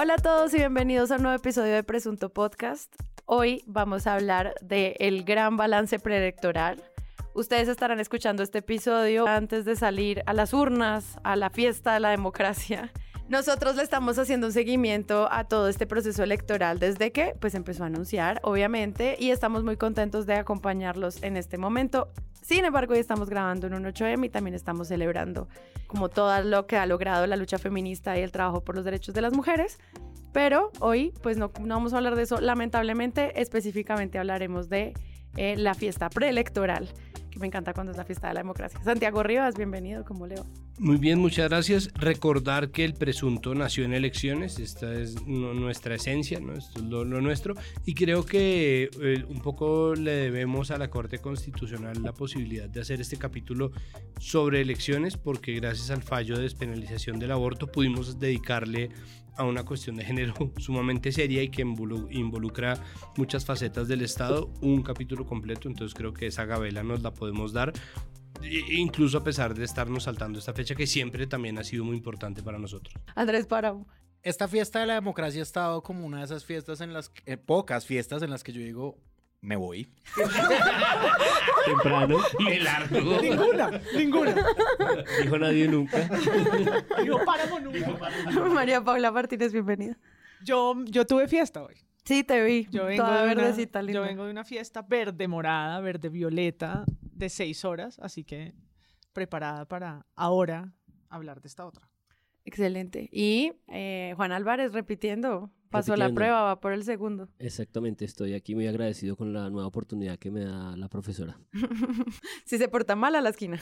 Hola a todos y bienvenidos a un nuevo episodio de Presunto Podcast. Hoy vamos a hablar del gran balance preelectoral. Ustedes estarán escuchando este episodio antes de salir a las urnas, a la fiesta de la democracia. Nosotros le estamos haciendo un seguimiento a todo este proceso electoral desde que pues empezó a anunciar, obviamente, y estamos muy contentos de acompañarlos en este momento. Sin embargo, hoy estamos grabando en un 8M y también estamos celebrando como todo lo que ha logrado la lucha feminista y el trabajo por los derechos de las mujeres. Pero hoy pues no, no vamos a hablar de eso, lamentablemente, específicamente hablaremos de eh, la fiesta preelectoral, que me encanta cuando es la fiesta de la democracia. Santiago Rivas, bienvenido, ¿cómo leo? Muy bien, muchas gracias. Recordar que el presunto nació en elecciones, esta es nuestra esencia, ¿no? esto es lo, nuestro, y creo que eh, un poco le debemos a la Corte Constitucional la posibilidad de hacer este capítulo sobre elecciones, porque gracias al fallo de despenalización del aborto pudimos dedicarle a una cuestión de género sumamente seria y que involucra muchas facetas del Estado, un capítulo completo, entonces creo que esa gabela nos la podemos dar incluso a pesar de estarnos saltando esta fecha que siempre también ha sido muy importante para nosotros. Andrés Páramo. Esta fiesta de la democracia ha estado como una de esas fiestas en las eh, pocas fiestas en las que yo digo, me voy. Temprano. Me largo. Ninguna, ninguna. Dijo nadie nunca. Dijo páramo nunca. María Paula Martínez, bienvenida. Yo, yo tuve fiesta hoy. Sí, te vi. Yo vengo, Toda de verdecita, una, linda. yo vengo de una fiesta verde morada, verde violeta, de seis horas, así que preparada para ahora hablar de esta otra. Excelente. Y eh, Juan Álvarez repitiendo, pasó la prueba, va por el segundo. Exactamente, estoy aquí muy agradecido con la nueva oportunidad que me da la profesora. si se porta mal a la esquina.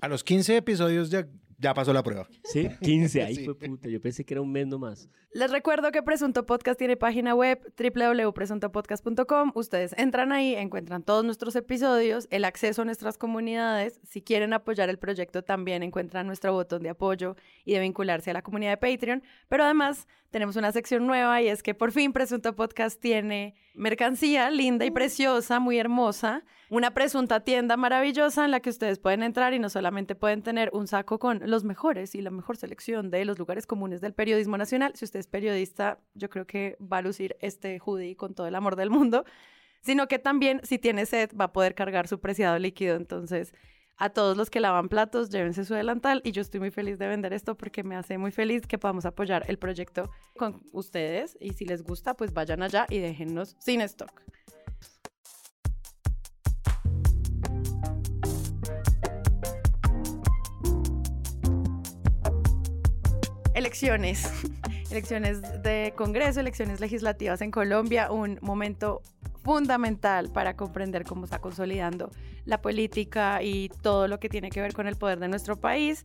A los 15 episodios ya, ya pasó la prueba. ¿Sí? 15, ahí Sí. fue puta. Yo pensé que era un mes nomás. Les recuerdo que Presunto Podcast tiene página web www.presuntopodcast.com. Ustedes entran ahí, encuentran todos nuestros episodios, el acceso a nuestras comunidades. Si quieren apoyar el proyecto, también encuentran nuestro botón de apoyo y de vincularse a la comunidad de Patreon. Pero además, tenemos una sección nueva y es que por fin Presunto Podcast tiene mercancía linda y preciosa, muy hermosa. Una presunta tienda maravillosa en la que ustedes pueden entrar y no solamente pueden tener un saco con los mejores y la mejor selección de los lugares comunes del periodismo nacional. Si usted es periodista, yo creo que va a lucir este hoodie con todo el amor del mundo, sino que también si tiene sed va a poder cargar su preciado líquido. Entonces, a todos los que lavan platos, llévense su delantal y yo estoy muy feliz de vender esto porque me hace muy feliz que podamos apoyar el proyecto con ustedes y si les gusta, pues vayan allá y déjennos sin stock. Elecciones. Elecciones de Congreso, elecciones legislativas en Colombia, un momento fundamental para comprender cómo está consolidando la política y todo lo que tiene que ver con el poder de nuestro país.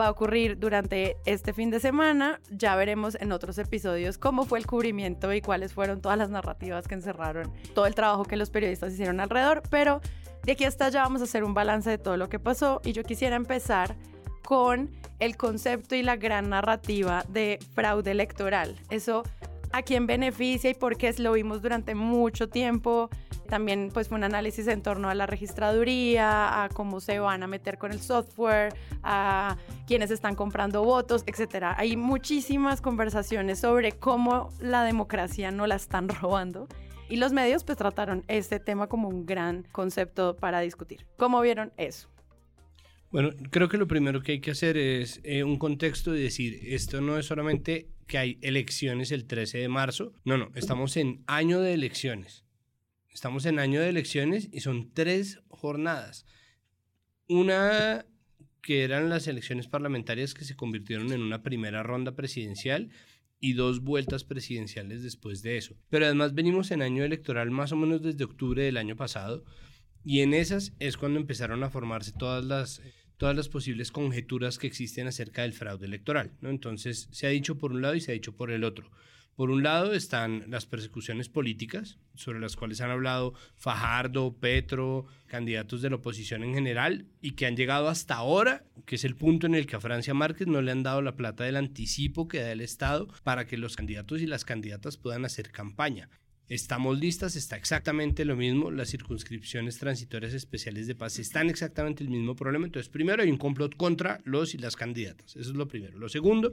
Va a ocurrir durante este fin de semana. Ya veremos en otros episodios cómo fue el cubrimiento y cuáles fueron todas las narrativas que encerraron todo el trabajo que los periodistas hicieron alrededor. Pero de aquí hasta allá vamos a hacer un balance de todo lo que pasó y yo quisiera empezar con el concepto y la gran narrativa de fraude electoral. Eso a quién beneficia y por qué lo vimos durante mucho tiempo. También pues fue un análisis en torno a la registraduría, a cómo se van a meter con el software, a quiénes están comprando votos, etcétera. Hay muchísimas conversaciones sobre cómo la democracia no la están robando. Y los medios pues trataron este tema como un gran concepto para discutir. ¿Cómo vieron eso? Bueno, creo que lo primero que hay que hacer es eh, un contexto de decir, esto no es solamente que hay elecciones el 13 de marzo, no, no, estamos en año de elecciones. Estamos en año de elecciones y son tres jornadas. Una que eran las elecciones parlamentarias que se convirtieron en una primera ronda presidencial y dos vueltas presidenciales después de eso. Pero además venimos en año electoral más o menos desde octubre del año pasado y en esas es cuando empezaron a formarse todas las todas las posibles conjeturas que existen acerca del fraude electoral. ¿no? Entonces, se ha dicho por un lado y se ha dicho por el otro. Por un lado están las persecuciones políticas, sobre las cuales han hablado Fajardo, Petro, candidatos de la oposición en general, y que han llegado hasta ahora, que es el punto en el que a Francia Márquez no le han dado la plata del anticipo que da el Estado para que los candidatos y las candidatas puedan hacer campaña. Estamos listas, está exactamente lo mismo. Las circunscripciones transitorias especiales de paz están exactamente el mismo problema. Entonces, primero hay un complot contra los y las candidatas. Eso es lo primero. Lo segundo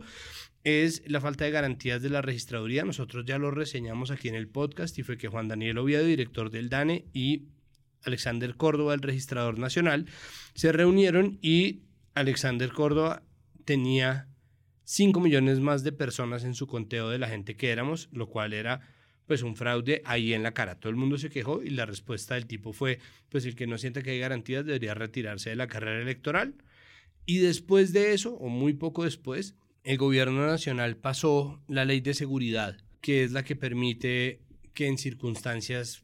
es la falta de garantías de la registraduría. Nosotros ya lo reseñamos aquí en el podcast y fue que Juan Daniel Oviedo, director del DANE, y Alexander Córdoba, el registrador nacional, se reunieron y Alexander Córdoba tenía 5 millones más de personas en su conteo de la gente que éramos, lo cual era pues un fraude ahí en la cara. Todo el mundo se quejó y la respuesta del tipo fue, pues el que no sienta que hay garantías debería retirarse de la carrera electoral. Y después de eso, o muy poco después, el gobierno nacional pasó la ley de seguridad, que es la que permite que en circunstancias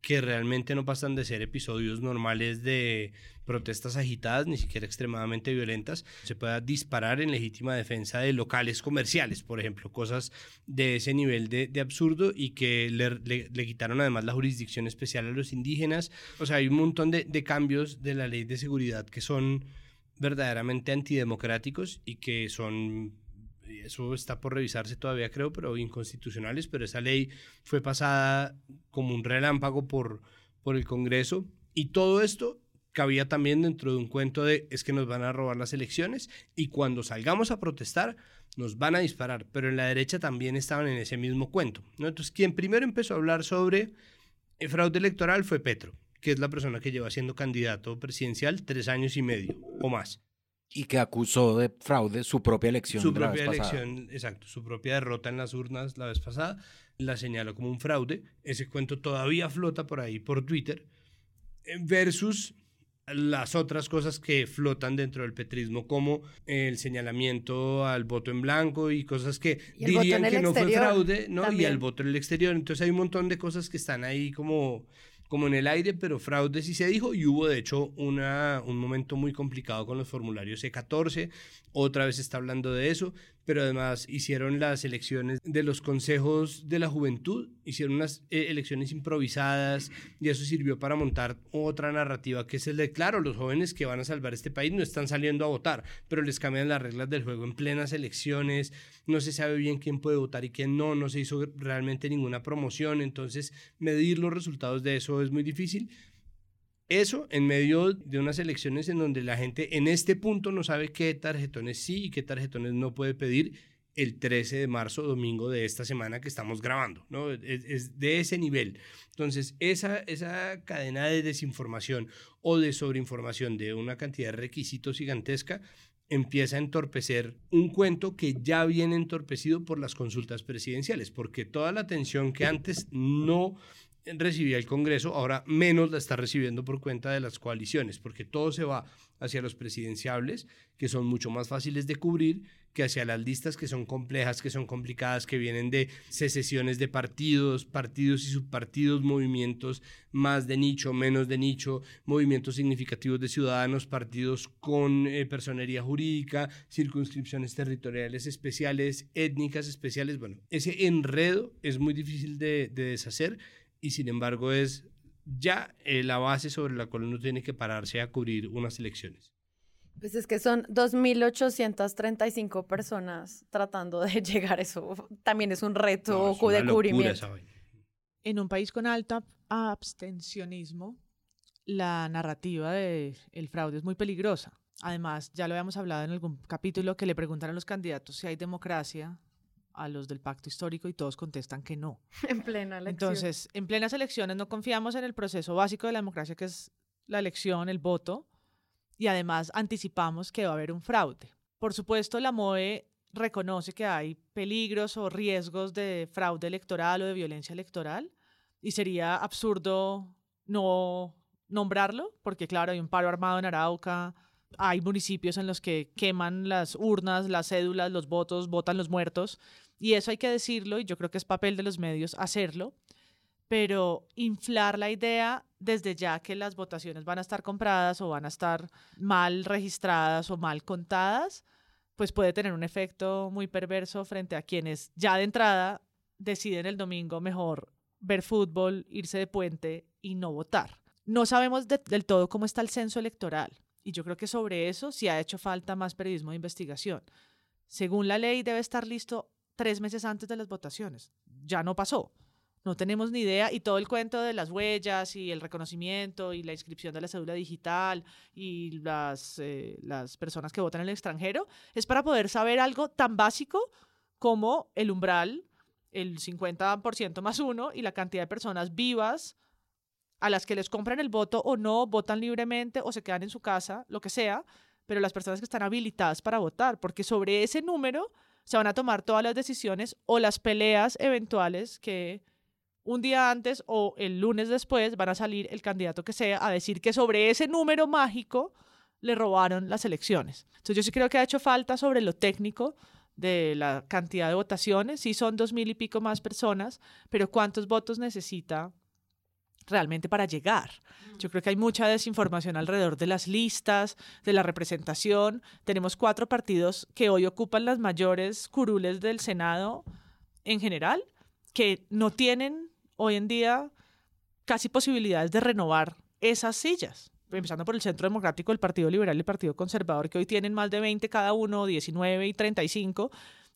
que realmente no pasan de ser episodios normales de protestas agitadas, ni siquiera extremadamente violentas, se pueda disparar en legítima defensa de locales comerciales, por ejemplo, cosas de ese nivel de, absurdo y que le, quitaron además la jurisdicción especial a los indígenas. O sea, hay un montón de, de cambios de la ley de seguridad que son verdaderamente antidemocráticos y que son eso está por revisarse todavía creo, pero inconstitucionales, pero esa ley fue pasada como un relámpago por, por el Congreso y todo esto cabía también dentro de un cuento de es que nos van a robar las elecciones y cuando salgamos a protestar nos van a disparar, pero en la derecha también estaban en ese mismo cuento. ¿no? Entonces, quien primero empezó a hablar sobre el fraude electoral fue Petro, que es la persona que lleva siendo candidato presidencial tres años y medio o más. Y que acusó de fraude su propia elección. Su propia elección, exacto, su propia derrota en las urnas la vez pasada, la señaló como un fraude. Ese cuento todavía flota por ahí, por Twitter, versus las otras cosas que flotan dentro del petrismo, como el señalamiento al voto en blanco y cosas que dirían que no fue fraude, ¿no? Y al voto en el exterior. Entonces hay un montón de cosas que están ahí como como en el aire, pero fraude sí se dijo y hubo de hecho una, un momento muy complicado con los formularios C14, otra vez está hablando de eso, pero además hicieron las elecciones de los consejos de la juventud, hicieron unas eh, elecciones improvisadas y eso sirvió para montar otra narrativa que es el de, claro, los jóvenes que van a salvar este país no están saliendo a votar, pero les cambian las reglas del juego en plenas elecciones, no se sabe bien quién puede votar y quién no, no se hizo realmente ninguna promoción, entonces medir los resultados de eso es muy difícil. Eso en medio de unas elecciones en donde la gente en este punto no sabe qué tarjetones sí y qué tarjetones no puede pedir el 13 de marzo, domingo de esta semana que estamos grabando, ¿no? Es, de ese nivel. Entonces, esa, esa cadena de desinformación o de sobreinformación de una cantidad de requisitos gigantesca empieza a entorpecer un cuento que ya viene entorpecido por las consultas presidenciales, porque toda la atención que antes no recibía el Congreso, ahora menos la está recibiendo por cuenta de las coaliciones, porque todo se va hacia los presidenciables, que son mucho más fáciles de cubrir, que hacia las listas que son complejas, que son complicadas, que vienen de secesiones de partidos, partidos y subpartidos, movimientos más de nicho, menos de nicho, movimientos significativos de ciudadanos, partidos con eh, personería jurídica, circunscripciones territoriales especiales, étnicas especiales. Bueno, ese enredo es muy difícil de deshacer y sin embargo es ya eh, la base sobre la cual uno tiene que pararse a cubrir unas elecciones. Pues es que son 2.835 personas tratando de llegar a eso. También es un reto de cubrimiento. En un país con alto abstencionismo, la narrativa del el fraude es muy peligrosa. Además, ya lo habíamos hablado en algún capítulo que le preguntaron a los candidatos si hay democracia a los del pacto histórico y todos contestan que no. En plena elección. Entonces, en plenas elecciones no confiamos en el proceso básico de la democracia, que es la elección, el voto, y además anticipamos que va a haber un fraude. Por supuesto, la MOE reconoce que hay peligros o riesgos de fraude electoral o de violencia electoral, y sería absurdo no nombrarlo, porque claro, hay un paro armado en Arauca, hay municipios en los que queman las urnas, las cédulas, los votos, votan los muertos. Y eso hay que decirlo y yo creo que es papel de los medios hacerlo, pero inflar la idea desde ya que las votaciones van a estar compradas o van a estar mal registradas o mal contadas, pues puede tener un efecto muy perverso frente a quienes ya de entrada deciden el domingo mejor ver fútbol, irse de puente y no votar. No sabemos del todo cómo está el censo electoral y yo creo que sobre eso sí ha hecho falta más periodismo de investigación. Según la ley debe estar listo tres meses antes de las votaciones. Ya no pasó. No tenemos ni idea y todo el cuento de las huellas y el reconocimiento y la inscripción de la cédula digital y las, eh, las personas que votan en el extranjero es para poder saber algo tan básico como el umbral, el 50% más uno y la cantidad de personas vivas a las que les compran el voto o no, votan libremente o se quedan en su casa, lo que sea, pero las personas que están habilitadas para votar, porque sobre ese número se van a tomar todas las decisiones o las peleas eventuales que un día antes o el lunes después van a salir el candidato que sea a decir que sobre ese número mágico le robaron las elecciones. Entonces yo sí creo que ha hecho falta sobre lo técnico de la cantidad de votaciones. Sí son dos mil y pico más personas, pero ¿cuántos votos necesita realmente para llegar. Yo creo que hay mucha desinformación alrededor de las listas, de la representación. Tenemos cuatro partidos que hoy ocupan las mayores curules del Senado en general, que no tienen hoy en día casi posibilidades de renovar esas sillas. Empezando por el Centro Democrático, el Partido Liberal y el Partido Conservador, que hoy tienen más de 20 cada uno, 19 y 35,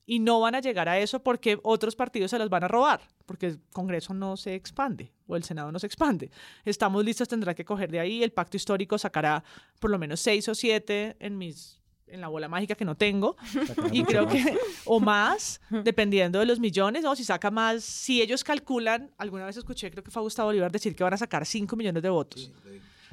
y no van a llegar a eso porque otros partidos se las van a robar, porque el Congreso no se expande o el Senado no se expande. Estamos listos, tendrá que coger de ahí, el pacto histórico sacará por lo menos seis o siete en mis en la bola mágica que no tengo. Y creo que o más dependiendo de los millones o si saca más si ellos calculan alguna vez escuché creo que fue Gustavo Bolívar decir que van a sacar 5 millones de votos.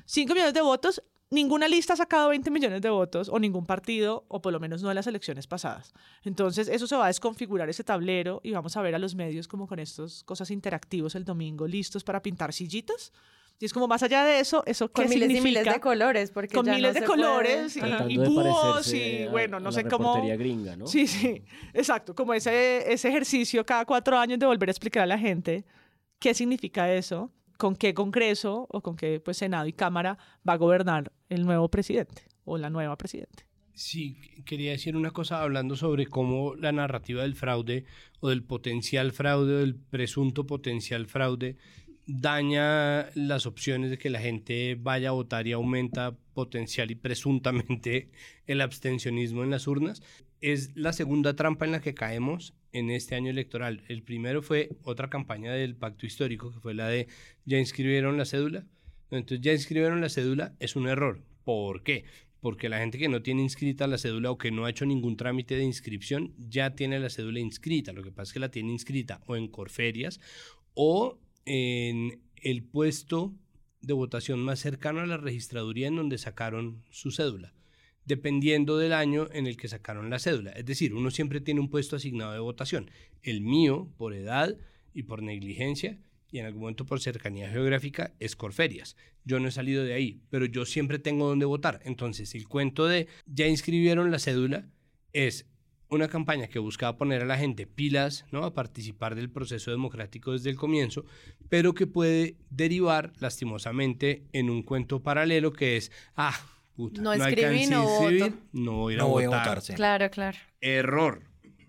5 millones de votos ninguna lista ha sacado 20 millones de votos o ningún partido, o por lo menos no en las elecciones pasadas. Entonces, eso se va a desconfigurar ese tablero y vamos a ver a los medios como con estas cosas interactivos el domingo, listos para pintar sillitas. Y es como más allá de eso, ¿eso qué Con miles significa? y miles de colores, porque con ya miles no de se colores y, puede- y búhos y bueno, a no la sé cómo... gringa, ¿no? Sí, sí, exacto, como ese, ese ejercicio cada cuatro años de volver a explicar a la gente qué significa eso, con qué Congreso o con qué pues, Senado y Cámara va a gobernar el nuevo presidente o la nueva presidente. Sí, quería decir una cosa hablando sobre cómo la narrativa del fraude o del potencial fraude o del presunto potencial fraude daña las opciones de que la gente vaya a votar y aumenta potencial y presuntamente el abstencionismo en las urnas. Es la segunda trampa en la que caemos en este año electoral. El primero fue otra campaña del pacto histórico, que fue la de ya inscribieron la cédula. Entonces ya inscribieron la cédula, es un error. ¿Por qué? Porque la gente que no tiene inscrita la cédula o que no ha hecho ningún trámite de inscripción ya tiene la cédula inscrita. Lo que pasa es que la tiene inscrita o en Corferias o en el puesto de votación más cercano a la registraduría en donde sacaron su cédula, dependiendo del año en el que sacaron la cédula. Es decir, uno siempre tiene un puesto asignado de votación. El mío, por edad y por negligencia, y en algún momento por cercanía geográfica, es Corferias. Yo no he salido de ahí, pero yo siempre tengo donde votar. Entonces, el cuento de ya inscribieron la cédula es una campaña que buscaba poner a la gente pilas, ¿no? A participar del proceso democrático desde el comienzo, pero que puede derivar lastimosamente en un cuento paralelo que es, ah, puta, No alcancé escribí, a no voto. no voy a ir a No voy a votar. votar, sí. Claro, claro. Error,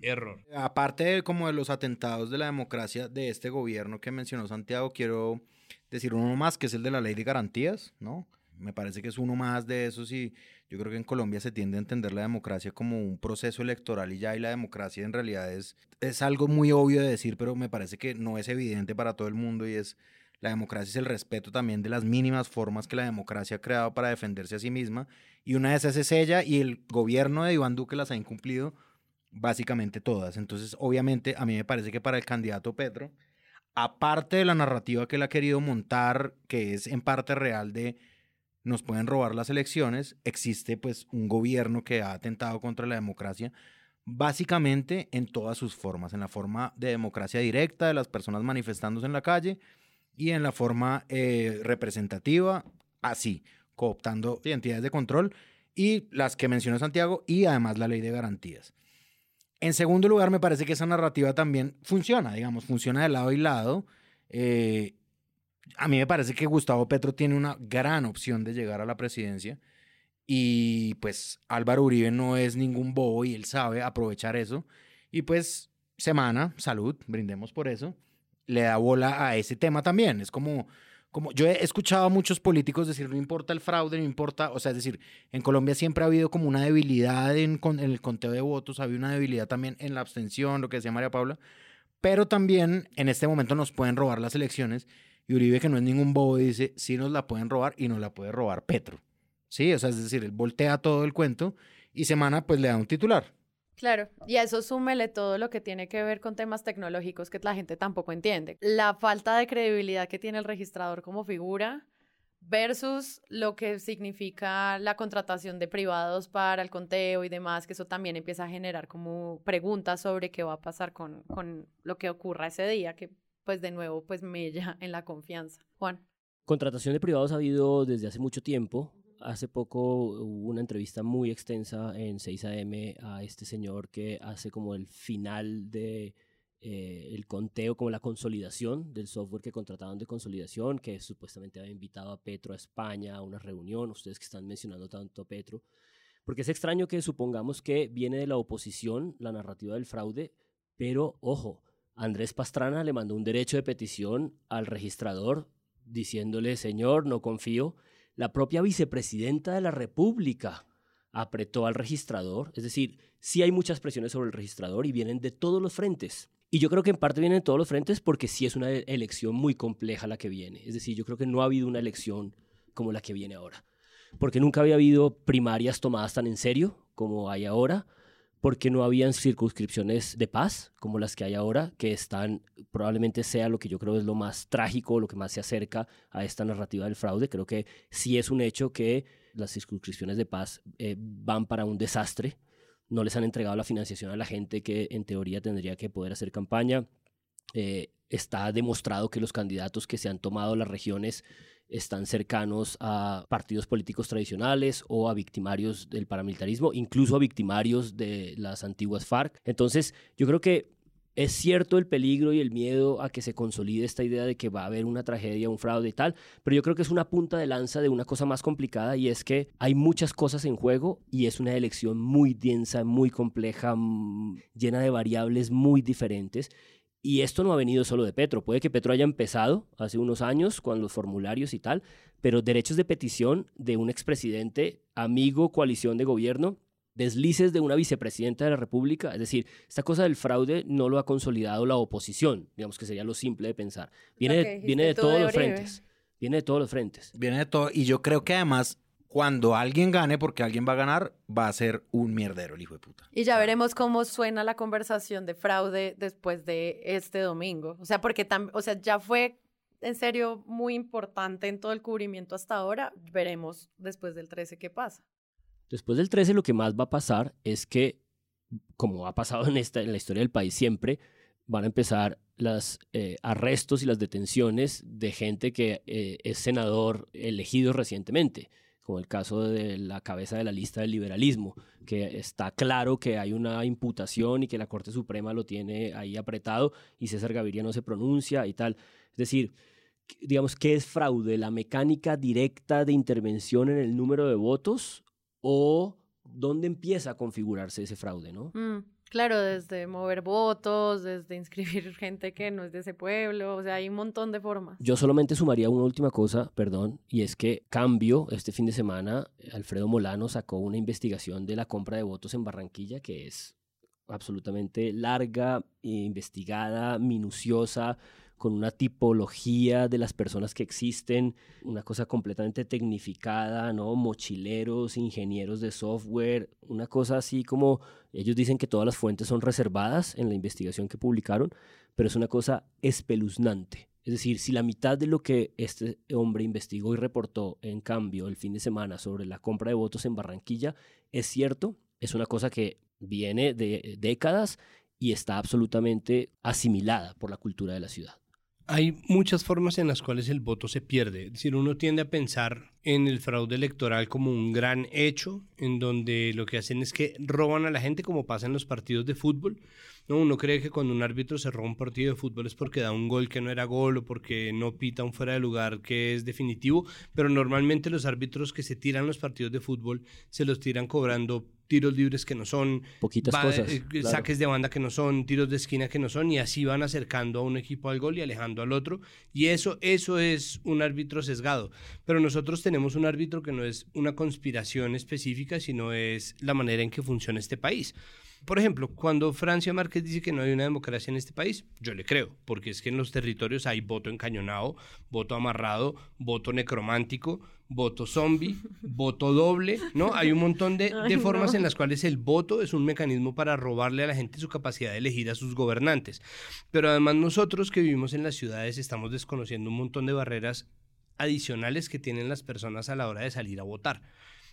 error. Aparte de, como de los atentados de la democracia de este gobierno que mencionó Santiago, quiero decir uno más, que es el de la ley de garantías, ¿no? Me parece que es uno más de esos y yo creo que en Colombia se tiende a entender la democracia como un proceso electoral y ya, y la democracia en realidad es, es algo muy obvio de decir, pero me parece que no es evidente para todo el mundo y es la democracia es el respeto también de las mínimas formas que la democracia ha creado para defenderse a sí misma y una de esas es ella y el gobierno de Iván Duque las ha incumplido básicamente todas. Entonces, obviamente, a mí me parece que para el candidato Petro, aparte de la narrativa que él ha querido montar, que es en parte real de nos pueden robar las elecciones, existe pues un gobierno que ha atentado contra la democracia, básicamente en todas sus formas, en la forma de democracia directa de las personas manifestándose en la calle y en la forma eh, representativa, así, cooptando entidades de control y las que mencionó Santiago y además la ley de garantías. En segundo lugar, me parece que esa narrativa también funciona, digamos, funciona de lado y lado. Eh, a mí me parece que Gustavo Petro tiene una gran opción de llegar a la presidencia y pues Álvaro Uribe no es ningún bobo y él sabe aprovechar eso. Y pues semana, salud, brindemos por eso, le da bola a ese tema también. Es como, como yo he escuchado a muchos políticos decir, no importa el fraude, no importa, o sea, es decir, en Colombia siempre ha habido como una debilidad en, en el conteo de votos, había una debilidad también en la abstención, lo que decía María Paula, Pero también en este momento nos pueden robar las elecciones y Uribe, que no es ningún bobo, dice, sí nos la pueden robar y nos la puede robar Petro. Sí, o sea, es decir, él voltea todo el cuento y Semana pues le da un titular. Claro, y a eso súmele todo lo que tiene que ver con temas tecnológicos que la gente tampoco entiende. La falta de credibilidad que tiene el registrador como figura versus lo que significa la contratación de privados para el conteo y demás, que eso también empieza a generar como preguntas sobre qué va a pasar con, con lo que ocurra ese día, que pues de nuevo pues mella en la confianza. Juan. Contratación de privados ha habido desde hace mucho tiempo. Hace poco hubo una entrevista muy extensa en 6am a este señor que hace como el final de eh, el conteo, como la consolidación del software que contrataron de consolidación, que supuestamente había invitado a Petro a España a una reunión, ustedes que están mencionando tanto a Petro, porque es extraño que supongamos que viene de la oposición la narrativa del fraude, pero ojo, Andrés Pastrana le mandó un derecho de petición al registrador diciéndole, señor, no confío. La propia vicepresidenta de la República apretó al registrador, es decir, sí hay muchas presiones sobre el registrador y vienen de todos los frentes. Y yo creo que en parte vienen de todos los frentes porque sí es una elección muy compleja la que viene. Es decir, yo creo que no ha habido una elección como la que viene ahora. Porque nunca había habido primarias tomadas tan en serio como hay ahora. Porque no habían circunscripciones de paz como las que hay ahora, que están, probablemente sea lo que yo creo es lo más trágico, lo que más se acerca a esta narrativa del fraude. Creo que sí es un hecho que las circunscripciones de paz eh, van para un desastre no les han entregado la financiación a la gente que en teoría tendría que poder hacer campaña. Eh, está demostrado que los candidatos que se han tomado las regiones están cercanos a partidos políticos tradicionales o a victimarios del paramilitarismo, incluso a victimarios de las antiguas FARC. Entonces, yo creo que es cierto el peligro y el miedo a que se consolide esta idea de que va a haber una tragedia, un fraude y tal, pero yo creo que es una punta de lanza de una cosa más complicada y es que hay muchas cosas en juego y es una elección muy densa, muy compleja, mm, llena de variables muy diferentes. Y esto no ha venido solo de Petro. Puede que Petro haya empezado hace unos años con los formularios y tal, pero derechos de petición de un expresidente, amigo, coalición de gobierno, deslices de una vicepresidenta de la República. Es decir, esta cosa del fraude no lo ha consolidado la oposición, digamos que sería lo simple de pensar. Viene, de, viene de todos los frentes. Viene de todos los frentes. Viene de todo. Y yo creo que además, cuando alguien gane, porque alguien va a ganar, va a ser un mierdero el hijo de puta. Y ya veremos cómo suena la conversación de fraude después de este domingo. O sea, porque o sea, ya fue en serio muy importante en todo el cubrimiento hasta ahora. Veremos después del 13 qué pasa. Después del 13 lo que más va a pasar es que, como ha pasado en, esta, en la historia del país siempre, van a empezar los eh, arrestos y las detenciones de gente que eh, es senador elegido recientemente, como el caso de la cabeza de la lista del liberalismo, que está claro que hay una imputación y que la Corte Suprema lo tiene ahí apretado y César Gaviria no se pronuncia y tal. Es decir, digamos, ¿qué es fraude? ¿La mecánica directa de intervención en el número de votos o dónde empieza a configurarse ese fraude, ¿no? Mm, claro, desde mover votos, desde inscribir gente que no es de ese pueblo, o sea, hay un montón de formas. Yo solamente sumaría una última cosa, perdón, y es que cambio, este fin de semana, Alfredo Molano sacó una investigación de la compra de votos en Barranquilla que es absolutamente larga, investigada, minuciosa, con una tipología de las personas que existen, una cosa completamente tecnificada, ¿no? Mochileros, ingenieros de software, una cosa así como ellos dicen que todas las fuentes son reservadas en la investigación que publicaron, pero es una cosa espeluznante. Es decir, si la mitad de lo que este hombre investigó y reportó en cambio el fin de semana sobre la compra de votos en Barranquilla es cierto, es una cosa que viene de décadas y está absolutamente asimilada por la cultura de la ciudad. Hay muchas formas en las cuales el voto se pierde. Es decir, uno tiende a pensar en el fraude electoral como un gran hecho, en donde lo que hacen es que roban a la gente, como pasa en los partidos de fútbol. No, uno cree que cuando un árbitro se roba un partido de fútbol es porque da un gol que no era gol o porque no pita un fuera de lugar que es definitivo, pero normalmente los árbitros que se tiran los partidos de fútbol se los tiran cobrando tiros libres que no son, poquitas cosas, eh, saques de banda que no son, tiros de esquina que no son, y así van acercando a un equipo al gol y alejando al otro. Y eso, eso es un árbitro sesgado. Pero nosotros tenemos un árbitro que no es una conspiración específica, sino es la manera en que funciona este país. Por ejemplo, cuando Francia Márquez dice que no hay una democracia en este país, yo le creo, porque es que en los territorios hay voto encañonado, voto amarrado, voto necromántico, voto zombie, voto doble, ¿no? Hay un montón de, de formas en las cuales el voto es un mecanismo para robarle a la gente su capacidad de elegir a sus gobernantes. Pero además nosotros que vivimos en las ciudades estamos desconociendo un montón de barreras adicionales que tienen las personas a la hora de salir a votar.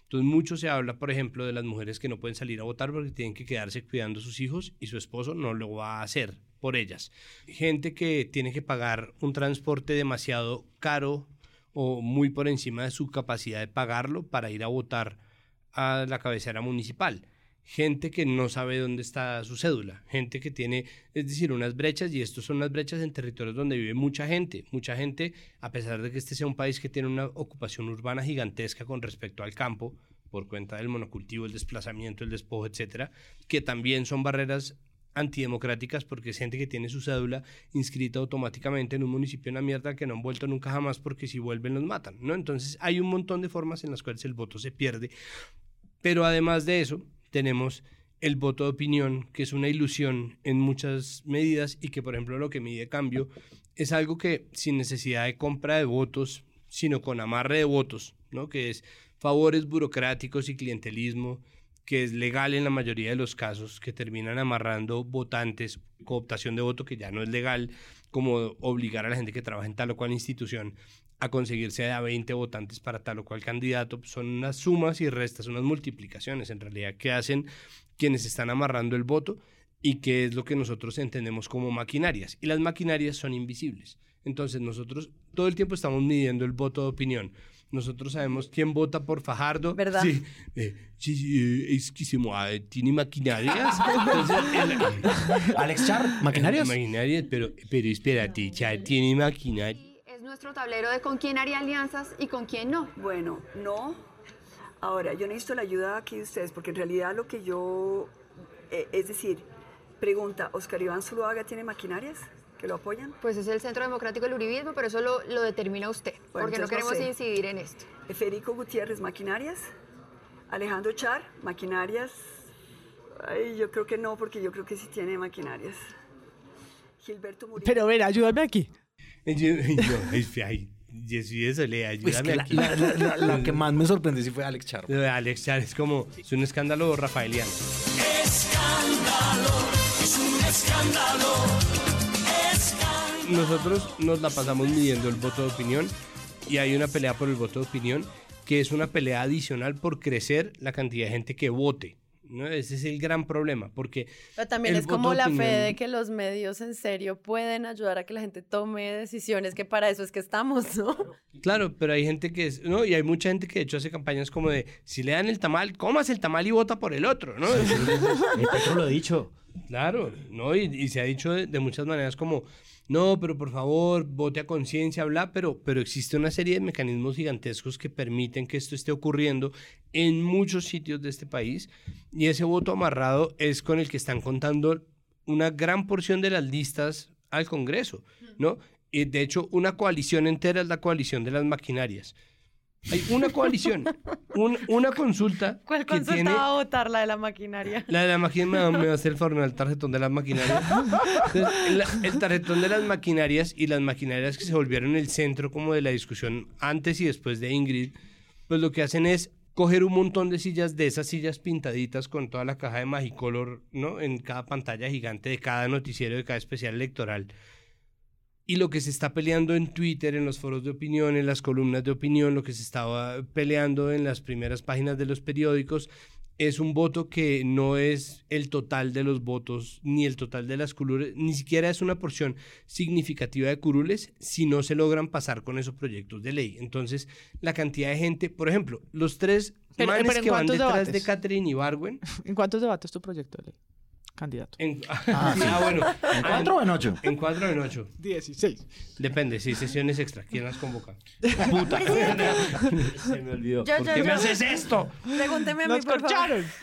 Entonces, mucho se habla, por ejemplo, de las mujeres que no pueden salir a votar porque tienen que quedarse cuidando a sus hijos y su esposo no lo va a hacer por ellas. Gente que tiene que pagar un transporte demasiado caro o muy por encima de su capacidad de pagarlo para ir a votar a la cabecera municipal. Gente que no sabe dónde está su cédula, gente que tiene, es decir, unas brechas, y estos son las brechas en territorios donde vive mucha gente. Mucha gente, a pesar de que este sea un país que tiene una ocupación urbana gigantesca con respecto al campo, por cuenta del monocultivo, el desplazamiento, el despojo, etcétera, que también son barreras antidemocráticas porque es gente que tiene su cédula inscrita automáticamente en un municipio en la mierda que no han vuelto nunca jamás porque si vuelven los matan, ¿no? Entonces hay un montón de formas en las cuales el voto se pierde, pero además de eso tenemos el voto de opinión, que es una ilusión en muchas medidas y que por ejemplo lo que mide cambio es algo que sin necesidad de compra de votos, sino con amarre de votos, ¿no? Que es favores burocráticos y clientelismo, que es legal en la mayoría de los casos, que terminan amarrando votantes, cooptación de voto que ya no es legal, como obligar a la gente que trabaja en tal o cual institución a conseguirse a 20 votantes para tal o cual candidato, son unas sumas y restas, unas multiplicaciones en realidad que hacen quienes están amarrando el voto y que es lo que nosotros entendemos como maquinarias. Y las maquinarias son invisibles. Entonces nosotros todo el tiempo estamos midiendo el voto de opinión. Nosotros sabemos quién vota por Fajardo. ¿Verdad? Sí, eh, sí, sí, eh, es que se mueve, tiene maquinarias. Entonces, el- Alex Char, ¿maquinarias? maquinarias, pero, pero espérate, Char tiene maquinarias. Es nuestro tablero de con quién haría alianzas y con quién no. Bueno, no. Ahora, yo necesito la ayuda aquí de ustedes, porque en realidad lo que yo, eh, es decir, pregunta, ¿Oscar Iván Zuluaga tiene maquinarias que lo apoyan? Pues es el Centro Democrático del Uribismo, pero eso lo, lo determina usted, Bueno, porque no queremos sé. incidir en esto. Federico Gutiérrez, maquinarias. Alejandro Char, maquinarias. Ay, yo creo que no, porque yo creo que sí tiene maquinarias. Gilberto Murillo. Pero ver, ayúdame aquí. Yo, yo, es- ay, yo soy de Pues ayúdame que la, aquí. la- la- la- la que más me sorprendió sí fue Alex Char. De Alex Char es como, es un escándalo rafaeliano. Nosotros nos la pasamos midiendo el voto de opinión y hay una pelea por el voto de opinión que es una pelea adicional por crecer la cantidad de gente que vote. ¿no? Ese es el gran problema, porque Pero también es como la fe opinión- de que los medios en serio pueden ayudar a que la gente tome decisiones, que para eso es que estamos, ¿no? Claro, pero hay gente que es, no, y hay mucha gente que de hecho hace campañas como de, si le dan el tamal, comas el tamal y vota por el otro, ¿no? El Petro lo ha dicho. Claro, ¿no? Y, y se ha dicho de, de muchas maneras como, no, pero por favor, vote a conciencia, bla, pero, pero existe una serie de mecanismos gigantescos que permiten que esto esté ocurriendo en muchos sitios de este país y ese voto amarrado es con el que están contando una gran porción de las listas al Congreso, ¿no? Y de hecho, una coalición entera es la coalición de las maquinarias. Hay una coalición, un- una consulta ¿Cuál que consulta tiene va a votar la de la maquinaria? la de la maquinaria me, va- a hacer el favor, el tarjetón de las maquinarias. Entonces, el, el tarjetón de las maquinarias y las maquinarias que se volvieron el centro como de la discusión antes y después de Ingrid, pues lo que hacen es coger un montón de sillas de esas sillas pintaditas con toda la caja de Magicolor, ¿no? En cada pantalla gigante de cada noticiero, de cada especial electoral. Y lo que se está peleando en Twitter, en los foros de opinión, en las columnas de opinión, lo que se estaba peleando en las primeras páginas de los periódicos, es un voto que no es el total de los votos, ni el total de las curules, ni siquiera es una porción significativa de curules si no se logran pasar con esos proyectos de ley. Entonces, la cantidad de gente, por ejemplo, los tres Pero- manes pero ¿en que van detrás debates? de Catherine Ibargüen, ¿En cuántos debates tu proyecto de ley? Candidato. en, Ah, Sí, sí. ah, bueno, ¿En cuatro o en ocho? en cuatro o en ocho. 16. Depende, sí, sesiones extra. ¿Quién las convoca? Puta. Se me olvidó. Yo, ¿Por yo, qué me haces esto? Pregúnteme a mí, ¡Nos por corcharon!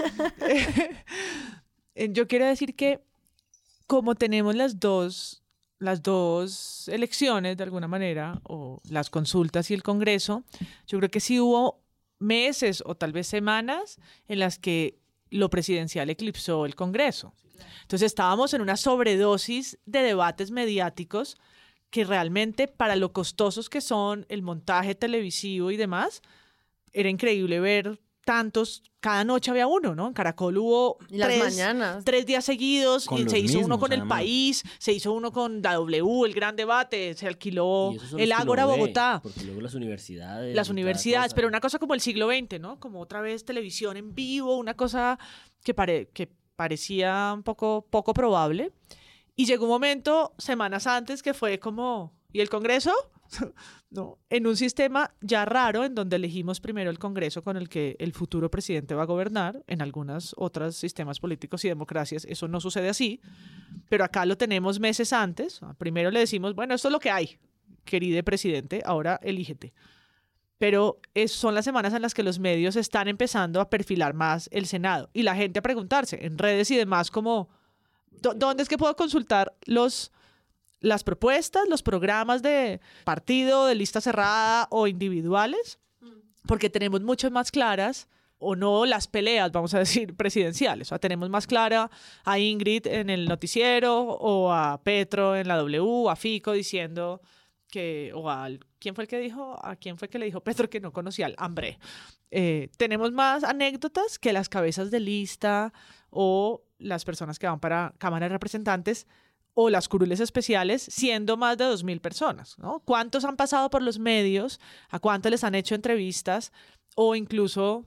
Eh, Yo quiero decir que como tenemos las dos, las dos elecciones de alguna manera, o las consultas y el Congreso, yo creo que sí hubo meses o tal vez semanas en las que lo presidencial eclipsó el Congreso. Entonces estábamos en una sobredosis de debates mediáticos que realmente para lo costosos que son el montaje televisivo y demás, era increíble ver tantos, cada noche había uno, ¿no? En Caracol hubo las tres, mañanas. tres días seguidos Con y se hizo uno con el país, se hizo uno con la W, el gran debate, se alquiló el Ágora Bogotá Porque luego las universidades. las universidades, pero una cosa como el siglo XX, ¿no? Como otra vez televisión en vivo, una cosa que, pare- que parecía un poco, poco probable. Y llegó un momento, semanas antes, que fue como, ¿y el Congreso? no, en un sistema ya raro en donde elegimos primero el Congreso con el que el futuro presidente va a gobernar. En algunos otros sistemas políticos y democracias eso no sucede así, pero acá lo tenemos meses antes. Primero le decimos, bueno, esto es lo que hay, querido presidente, ahora elígete. Pero es, son las semanas en las que los medios están empezando a perfilar más el Senado y la gente a preguntarse en redes y demás como, "¿Dó- ¿dónde es que puedo consultar los, las propuestas, los programas de partido, de lista cerrada o individuales? Porque tenemos muchas más claras o no las peleas, vamos a decir, presidenciales. O sea, tenemos más clara a Ingrid en el noticiero o a Petro en la W, a Fico diciendo que, o al, ¿quién fue el que dijo? ¿A quién fue que le dijo Petro que no conocía al hambre? Eh, tenemos más anécdotas que las cabezas de lista o las personas que van para Cámara de Representantes o las curules especiales, siendo más de 2.000 personas, ¿no? ¿Cuántos han pasado por los medios? ¿A cuántos les han hecho entrevistas? O incluso,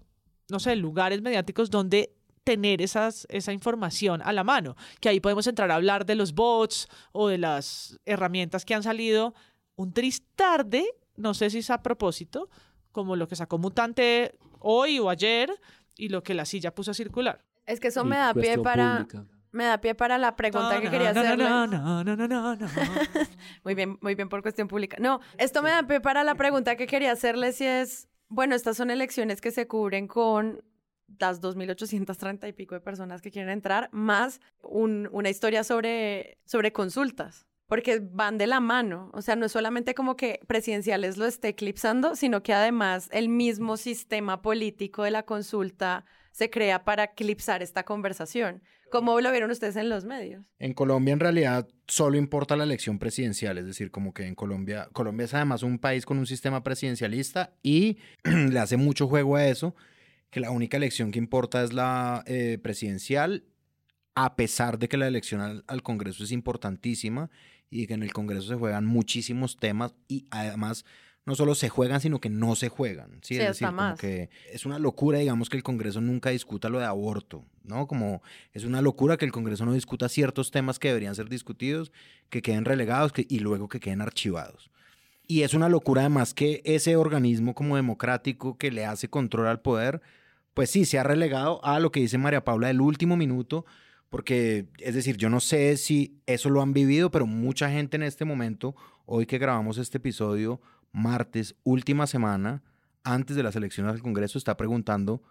no sé, lugares mediáticos donde tener esa información a la mano, que ahí podemos entrar a hablar de los bots o de las herramientas que han salido un tris tarde, no sé si es a propósito, como lo que sacó Mutante hoy o ayer y lo que la silla puso a circular. Es que eso Y me da pie para pública. me da pie para la pregunta que No, quería no, no, hacerle. no, no, no, no, no, no. Muy bien, muy bien por cuestión pública. No, esto me da pie para la pregunta que quería hacerle si es, bueno, estas son elecciones que se cubren con las 2.830 y pico de personas que quieren entrar, más un- una historia sobre, sobre consultas, porque van de la mano. O sea, no es solamente como que presidenciales lo esté eclipsando, sino que además el mismo sistema político de la consulta se crea para eclipsar esta conversación. ¿Cómo lo vieron ustedes en los medios? En Colombia en realidad solo importa la elección presidencial, es decir, como que en Colombia, Colombia es además un país con un sistema presidencialista y le hace mucho juego a eso, que la única elección que importa es la eh, presidencial, a pesar de que la elección al, al Congreso es importantísima y que en el Congreso se juegan muchísimos temas y además no solo se juegan, sino que no se juegan. ¿sí? Sí, es decir, como que es una locura, digamos, que el Congreso nunca discuta lo de aborto, ¿no? Como es una locura que el Congreso no discuta ciertos temas que deberían ser discutidos, que queden relegados que- y luego que queden archivados. Y es una locura además que ese organismo como democrático que le hace control al poder, pues sí, se ha relegado a lo que dice María Paula del último minuto, porque es decir, yo no sé si eso lo han vivido, pero mucha gente en este momento, hoy que grabamos este episodio, martes, última semana, antes de las elecciones al Congreso, está preguntando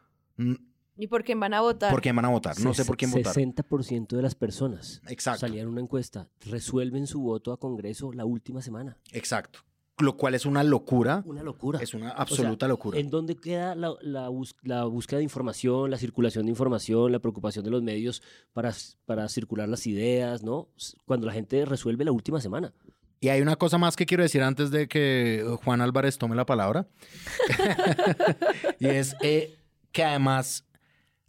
¿Y por quién van a votar? por quién van a votar. No sé por quién votar. 60% de las personas Exacto. salían una encuesta, resuelven su voto a Congreso la última semana. Exacto. Lo cual es una locura. Una locura. Es una O sea, absoluta locura. ¿En dónde queda la, la bus- la búsqueda de información, la circulación de información, la preocupación de los medios para, para circular las ideas, ¿no? Cuando la gente resuelve la última semana. Y hay una cosa más que quiero decir antes de que Juan Álvarez tome la palabra. y es eh, que además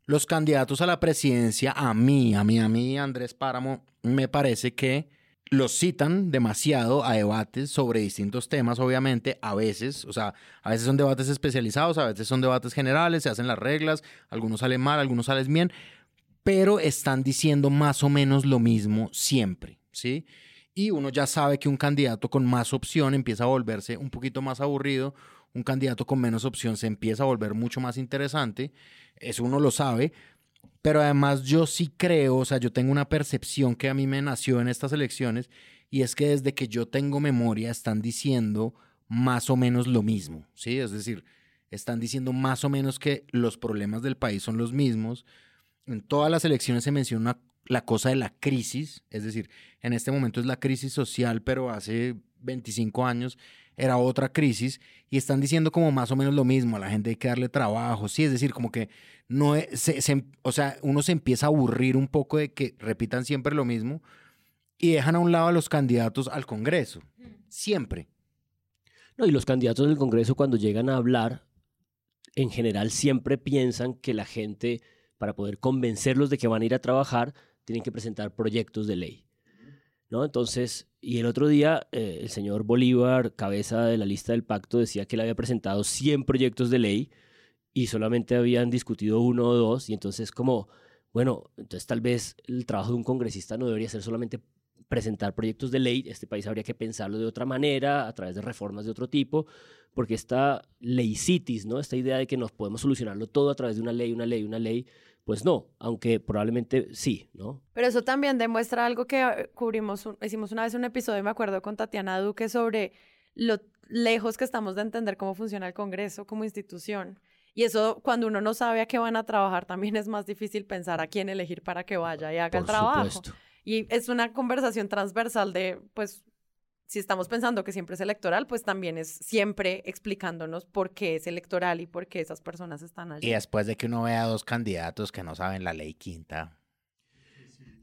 los candidatos a la presidencia, a mí, a mí, a mí, Andrés Páramo, me parece que los citan demasiado a debates sobre distintos temas, obviamente, a veces, o sea, a veces son debates especializados, a veces son debates generales, se hacen las reglas, algunos salen mal, algunos salen bien, pero están diciendo más o menos lo mismo siempre, ¿sí? Y uno ya sabe que un candidato con más opción empieza a volverse un poquito más aburrido, un candidato con menos opción se empieza a volver mucho más interesante, eso uno lo sabe, pero además yo sí creo, o sea, yo tengo una percepción que a mí me nació en estas elecciones y es que desde que yo tengo memoria están diciendo más o menos lo mismo, ¿sí? Es decir, están diciendo más o menos que los problemas del país son los mismos. En todas las elecciones se menciona la cosa de la crisis, es decir, en este momento es la crisis social, pero hace 25 años era otra crisis y están diciendo como más o menos lo mismo, a la gente hay que darle trabajo, sí, es decir, como que no es, se- se- o sea, uno se empieza a aburrir un poco de que repitan siempre lo mismo y dejan a un lado a los candidatos al Congreso, siempre. No, y los candidatos del Congreso cuando llegan a hablar, en general siempre piensan que la gente, para poder convencerlos de que van a ir a trabajar, tienen que presentar proyectos de ley. Entonces, y el otro día eh, el señor Bolívar, cabeza de la lista del pacto, decía que él había presentado 100 proyectos de ley y solamente habían discutido uno o dos, y entonces como, bueno, entonces tal vez el trabajo de un congresista no debería ser solamente presentar proyectos de ley, este país habría que pensarlo de otra manera, a través de reformas de otro tipo, porque esta leicitis, ¿no? Esta idea de que nos podemos solucionarlo todo a través de una ley, una ley, una ley, pues no, aunque probablemente sí, ¿no? Pero eso también demuestra algo que eh, cubrimos, un- hicimos una vez un episodio, me acuerdo, con Tatiana Duque sobre lo lejos que estamos de entender cómo funciona el Congreso como institución. Y eso, cuando uno no sabe a qué van a trabajar, también es más difícil pensar a quién elegir para que vaya y haga el Por trabajo. supuesto. Y es una conversación transversal de, pues, si estamos pensando que siempre es electoral, pues también es siempre explicándonos por qué es electoral y por qué esas personas están allí. Y después de que uno vea dos candidatos que no saben la ley quinta.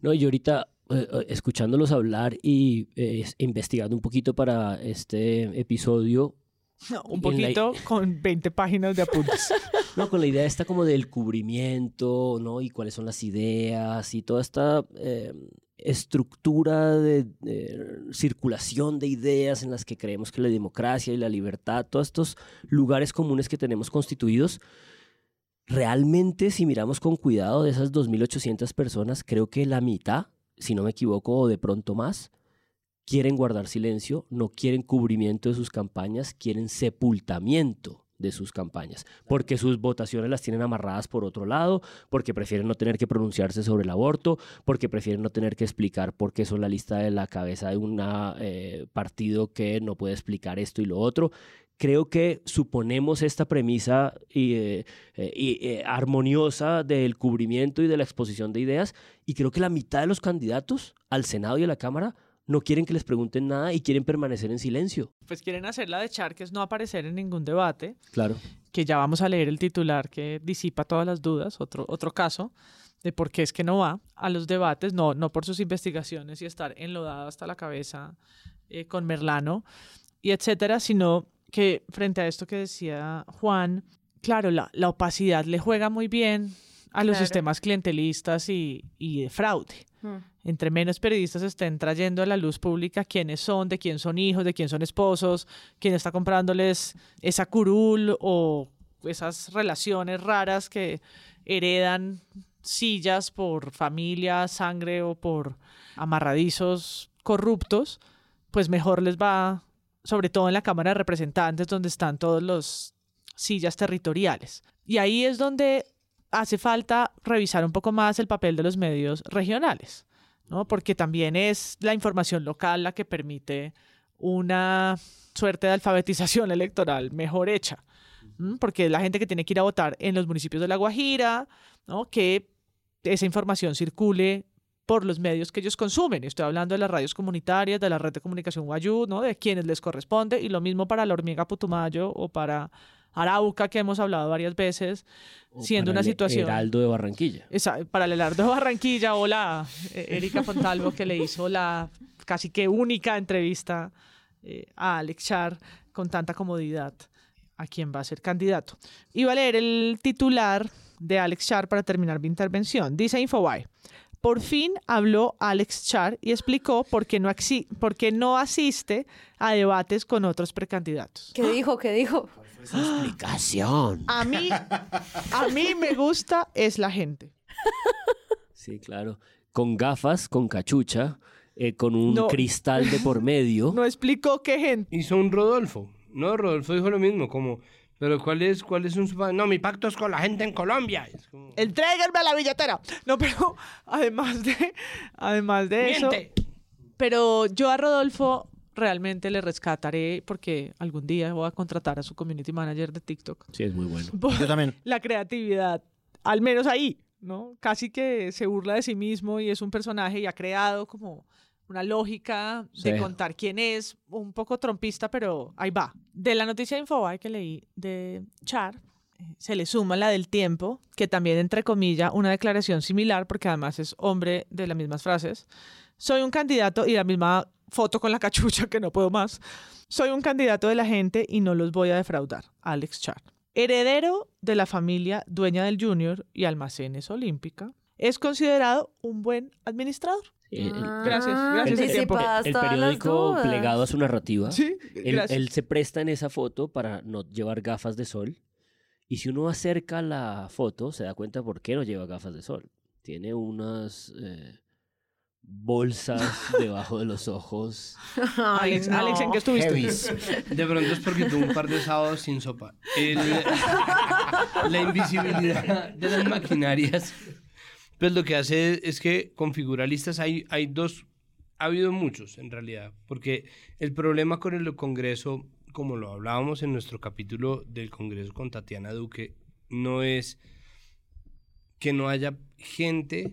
No, y ahorita eh, eh, escuchándolos hablar y eh, es- investigando un poquito para este episodio, No, un la- poquito con 20 páginas de apuntes. no, con la idea esta como del cubrimiento, ¿no? Y cuáles son las ideas y toda esta eh, estructura de, circulación de ideas en las que creemos que la democracia y la libertad, todos estos lugares comunes que tenemos constituidos, realmente si miramos con cuidado de esas 2.800 personas, creo que la mitad, si no me equivoco, o de pronto más, quieren guardar silencio, no quieren cubrimiento de sus campañas, quieren sepultamiento de sus campañas, porque sus votaciones las tienen amarradas por otro lado, porque prefieren no tener que pronunciarse sobre el aborto, porque prefieren no tener que explicar por qué son la lista de la cabeza de un partido que no puede explicar esto y lo otro. Creo que suponemos esta premisa eh, eh, eh, armoniosa del cubrimiento y de la exposición de ideas, y creo que la mitad de los candidatos al Senado y a la Cámara no quieren que les pregunten nada y quieren permanecer en silencio. Pues quieren hacer la de Char, que es no aparecer en ningún debate, Claro. que ya vamos a leer el titular que disipa todas las dudas, otro, otro caso de por qué es que no va a los debates, no, no por sus investigaciones y estar enlodado hasta la cabeza eh, con Merlano y etcétera, sino que frente a esto que decía Juan, claro, la, la opacidad le juega muy bien a los Claro. sistemas clientelistas y, y de fraude. Mm. Entre menos periodistas estén trayendo a la luz pública quiénes son, de quién son hijos, de quién son esposos, quién está comprándoles esa curul o esas relaciones raras que heredan sillas por familia, sangre o por amarradizos corruptos, pues mejor les va, sobre todo en la Cámara de Representantes, donde están todos los sillas territoriales. Y ahí es donde hace falta revisar un poco más el papel de los medios regionales, ¿no? Porque también es la información local la que permite una suerte de alfabetización electoral mejor hecha. Porque la gente que tiene que ir a votar en los municipios de La Guajira, ¿no? Que esa información circule por los medios que ellos consumen. Estoy hablando de las radios comunitarias, de la red de comunicación Guayú, ¿no? De quienes les corresponde, y lo mismo para la hormiga Putumayo o para Arauca, que hemos hablado varias veces, O siendo para una el situación... Heraldo de Barranquilla. Esa- para el Heraldo de Barranquilla, o la eh, Erika Fontalvo, que le hizo la casi que única entrevista eh, a Alex Char con tanta comodidad a quien va a ser candidato. Iba a leer el titular de Alex Char para terminar mi intervención. Dice Infobae. Por fin habló Alex Char y explicó por qué no, por qué no asiste a debates con otros precandidatos. ¿Qué dijo? ¿Qué dijo? Explicación. A mí, a mí me gusta es la gente. Sí, claro. Con gafas, con cachucha, eh, con un No. cristal de por medio. No explicó qué gente. Hizo un Rodolfo. No, Rodolfo dijo lo mismo, como, pero ¿cuál es, cuál es un... su- No, mi pacto es con la gente en Colombia. Es como, Entréguenme a la billetera. No, pero además de, además de eso, ¡Miente! pero yo a Rodolfo realmente le rescataré porque algún día voy a contratar a su community manager de TikTok. Sí, es muy bueno. Yo también. la creatividad, al menos ahí, ¿no? Casi que se burla de sí mismo y es un personaje y ha creado como una lógica de contar quién es, un poco trompista, pero ahí va. De la noticia de Infobae que leí de Char, eh, se le suma la del tiempo, que también entre comillas una declaración similar, porque además es hombre de las mismas frases. Soy un candidato y la misma foto con la cachucha que no puedo más. Soy un candidato de la gente y no los voy a defraudar. Alex Char. Heredero de la familia dueña del Junior y almacenes olímpica, es considerado un buen administrador. Eh, el- Gracias, gracias, el, el el periódico plegado a su narrativa. Sí, Él, él se presta en esa foto para no llevar gafas de sol. Y si uno acerca la foto, se da cuenta por qué no lleva gafas de sol. Tiene unas eh, bolsas debajo de los ojos. Ay, Alex, no. Alex, ¿en qué estuviste? De pronto es porque tuvo un par de sábados sin sopa. El- la invisibilidad de las maquinarias, pues lo que hace es que configura listas. Hay, hay dos, ha habido muchos en realidad, porque el problema con el Congreso, como lo hablábamos en nuestro capítulo del Congreso con Tatiana Duque, no es que no haya gente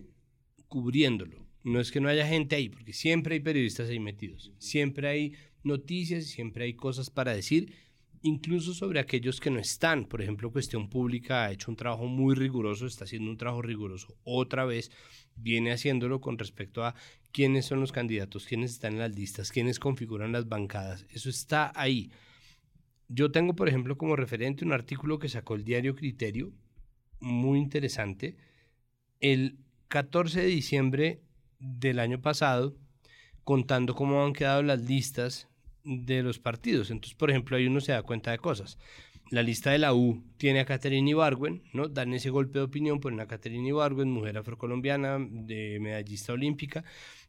cubriéndolo. No es que no haya gente ahí, porque siempre hay periodistas ahí metidos. Siempre hay noticias, siempre hay cosas para decir, incluso sobre aquellos que no están. Por ejemplo, Cuestión Pública ha hecho un trabajo muy riguroso, está haciendo un trabajo riguroso otra vez, viene haciéndolo con respecto a quiénes son los candidatos, quiénes están en las listas, quiénes configuran las bancadas. Eso está ahí. Yo tengo, por ejemplo, como referente un artículo que sacó el diario Criterio, muy interesante. El 14 de diciembre del año pasado, contando cómo han quedado las listas de los partidos. Entonces, por ejemplo, ahí uno se da cuenta de cosas. La lista de la U tiene a Catherine Ibargüen, ¿no? Dan ese golpe de opinión, ponen a Catherine Ibargüen, mujer afrocolombiana, de medallista olímpica,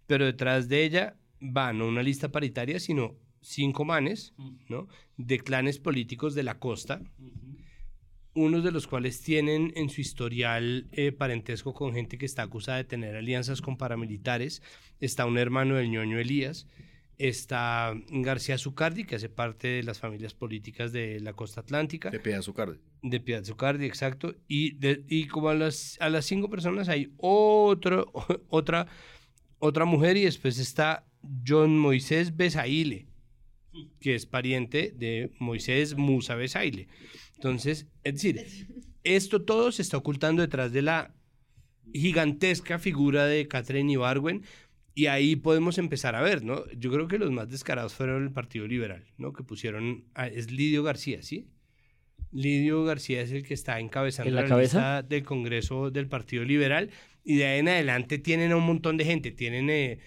pero detrás de ella va no una lista paritaria, sino cinco manes, ¿no? De clanes políticos de la costa, unos de los cuales tienen en su historial eh, parentesco con gente que está acusada de tener alianzas con paramilitares. Está un hermano del ñoño Elías, está García Zucardi, que hace parte de las familias políticas de la costa atlántica, De Piedad Zucardi. de Piedad Zucardi, exacto, y, de- y como a las, a las cinco personas hay otro, otra, otra mujer y después está John Moisés Besaile, que es pariente de Moisés Musa Besaile. Entonces, es decir, esto todo se está ocultando detrás de la gigantesca figura de Catherine Ibargüen y ahí podemos empezar a ver, ¿no? Yo creo que los más descarados fueron el Partido Liberal, ¿no? Que pusieron, a- es Lidio García, ¿sí? Lidio García es el que está encabezando ¿En la la, cabeza? lista del Congreso del Partido Liberal y de ahí en adelante tienen a un montón de gente, tienen eh,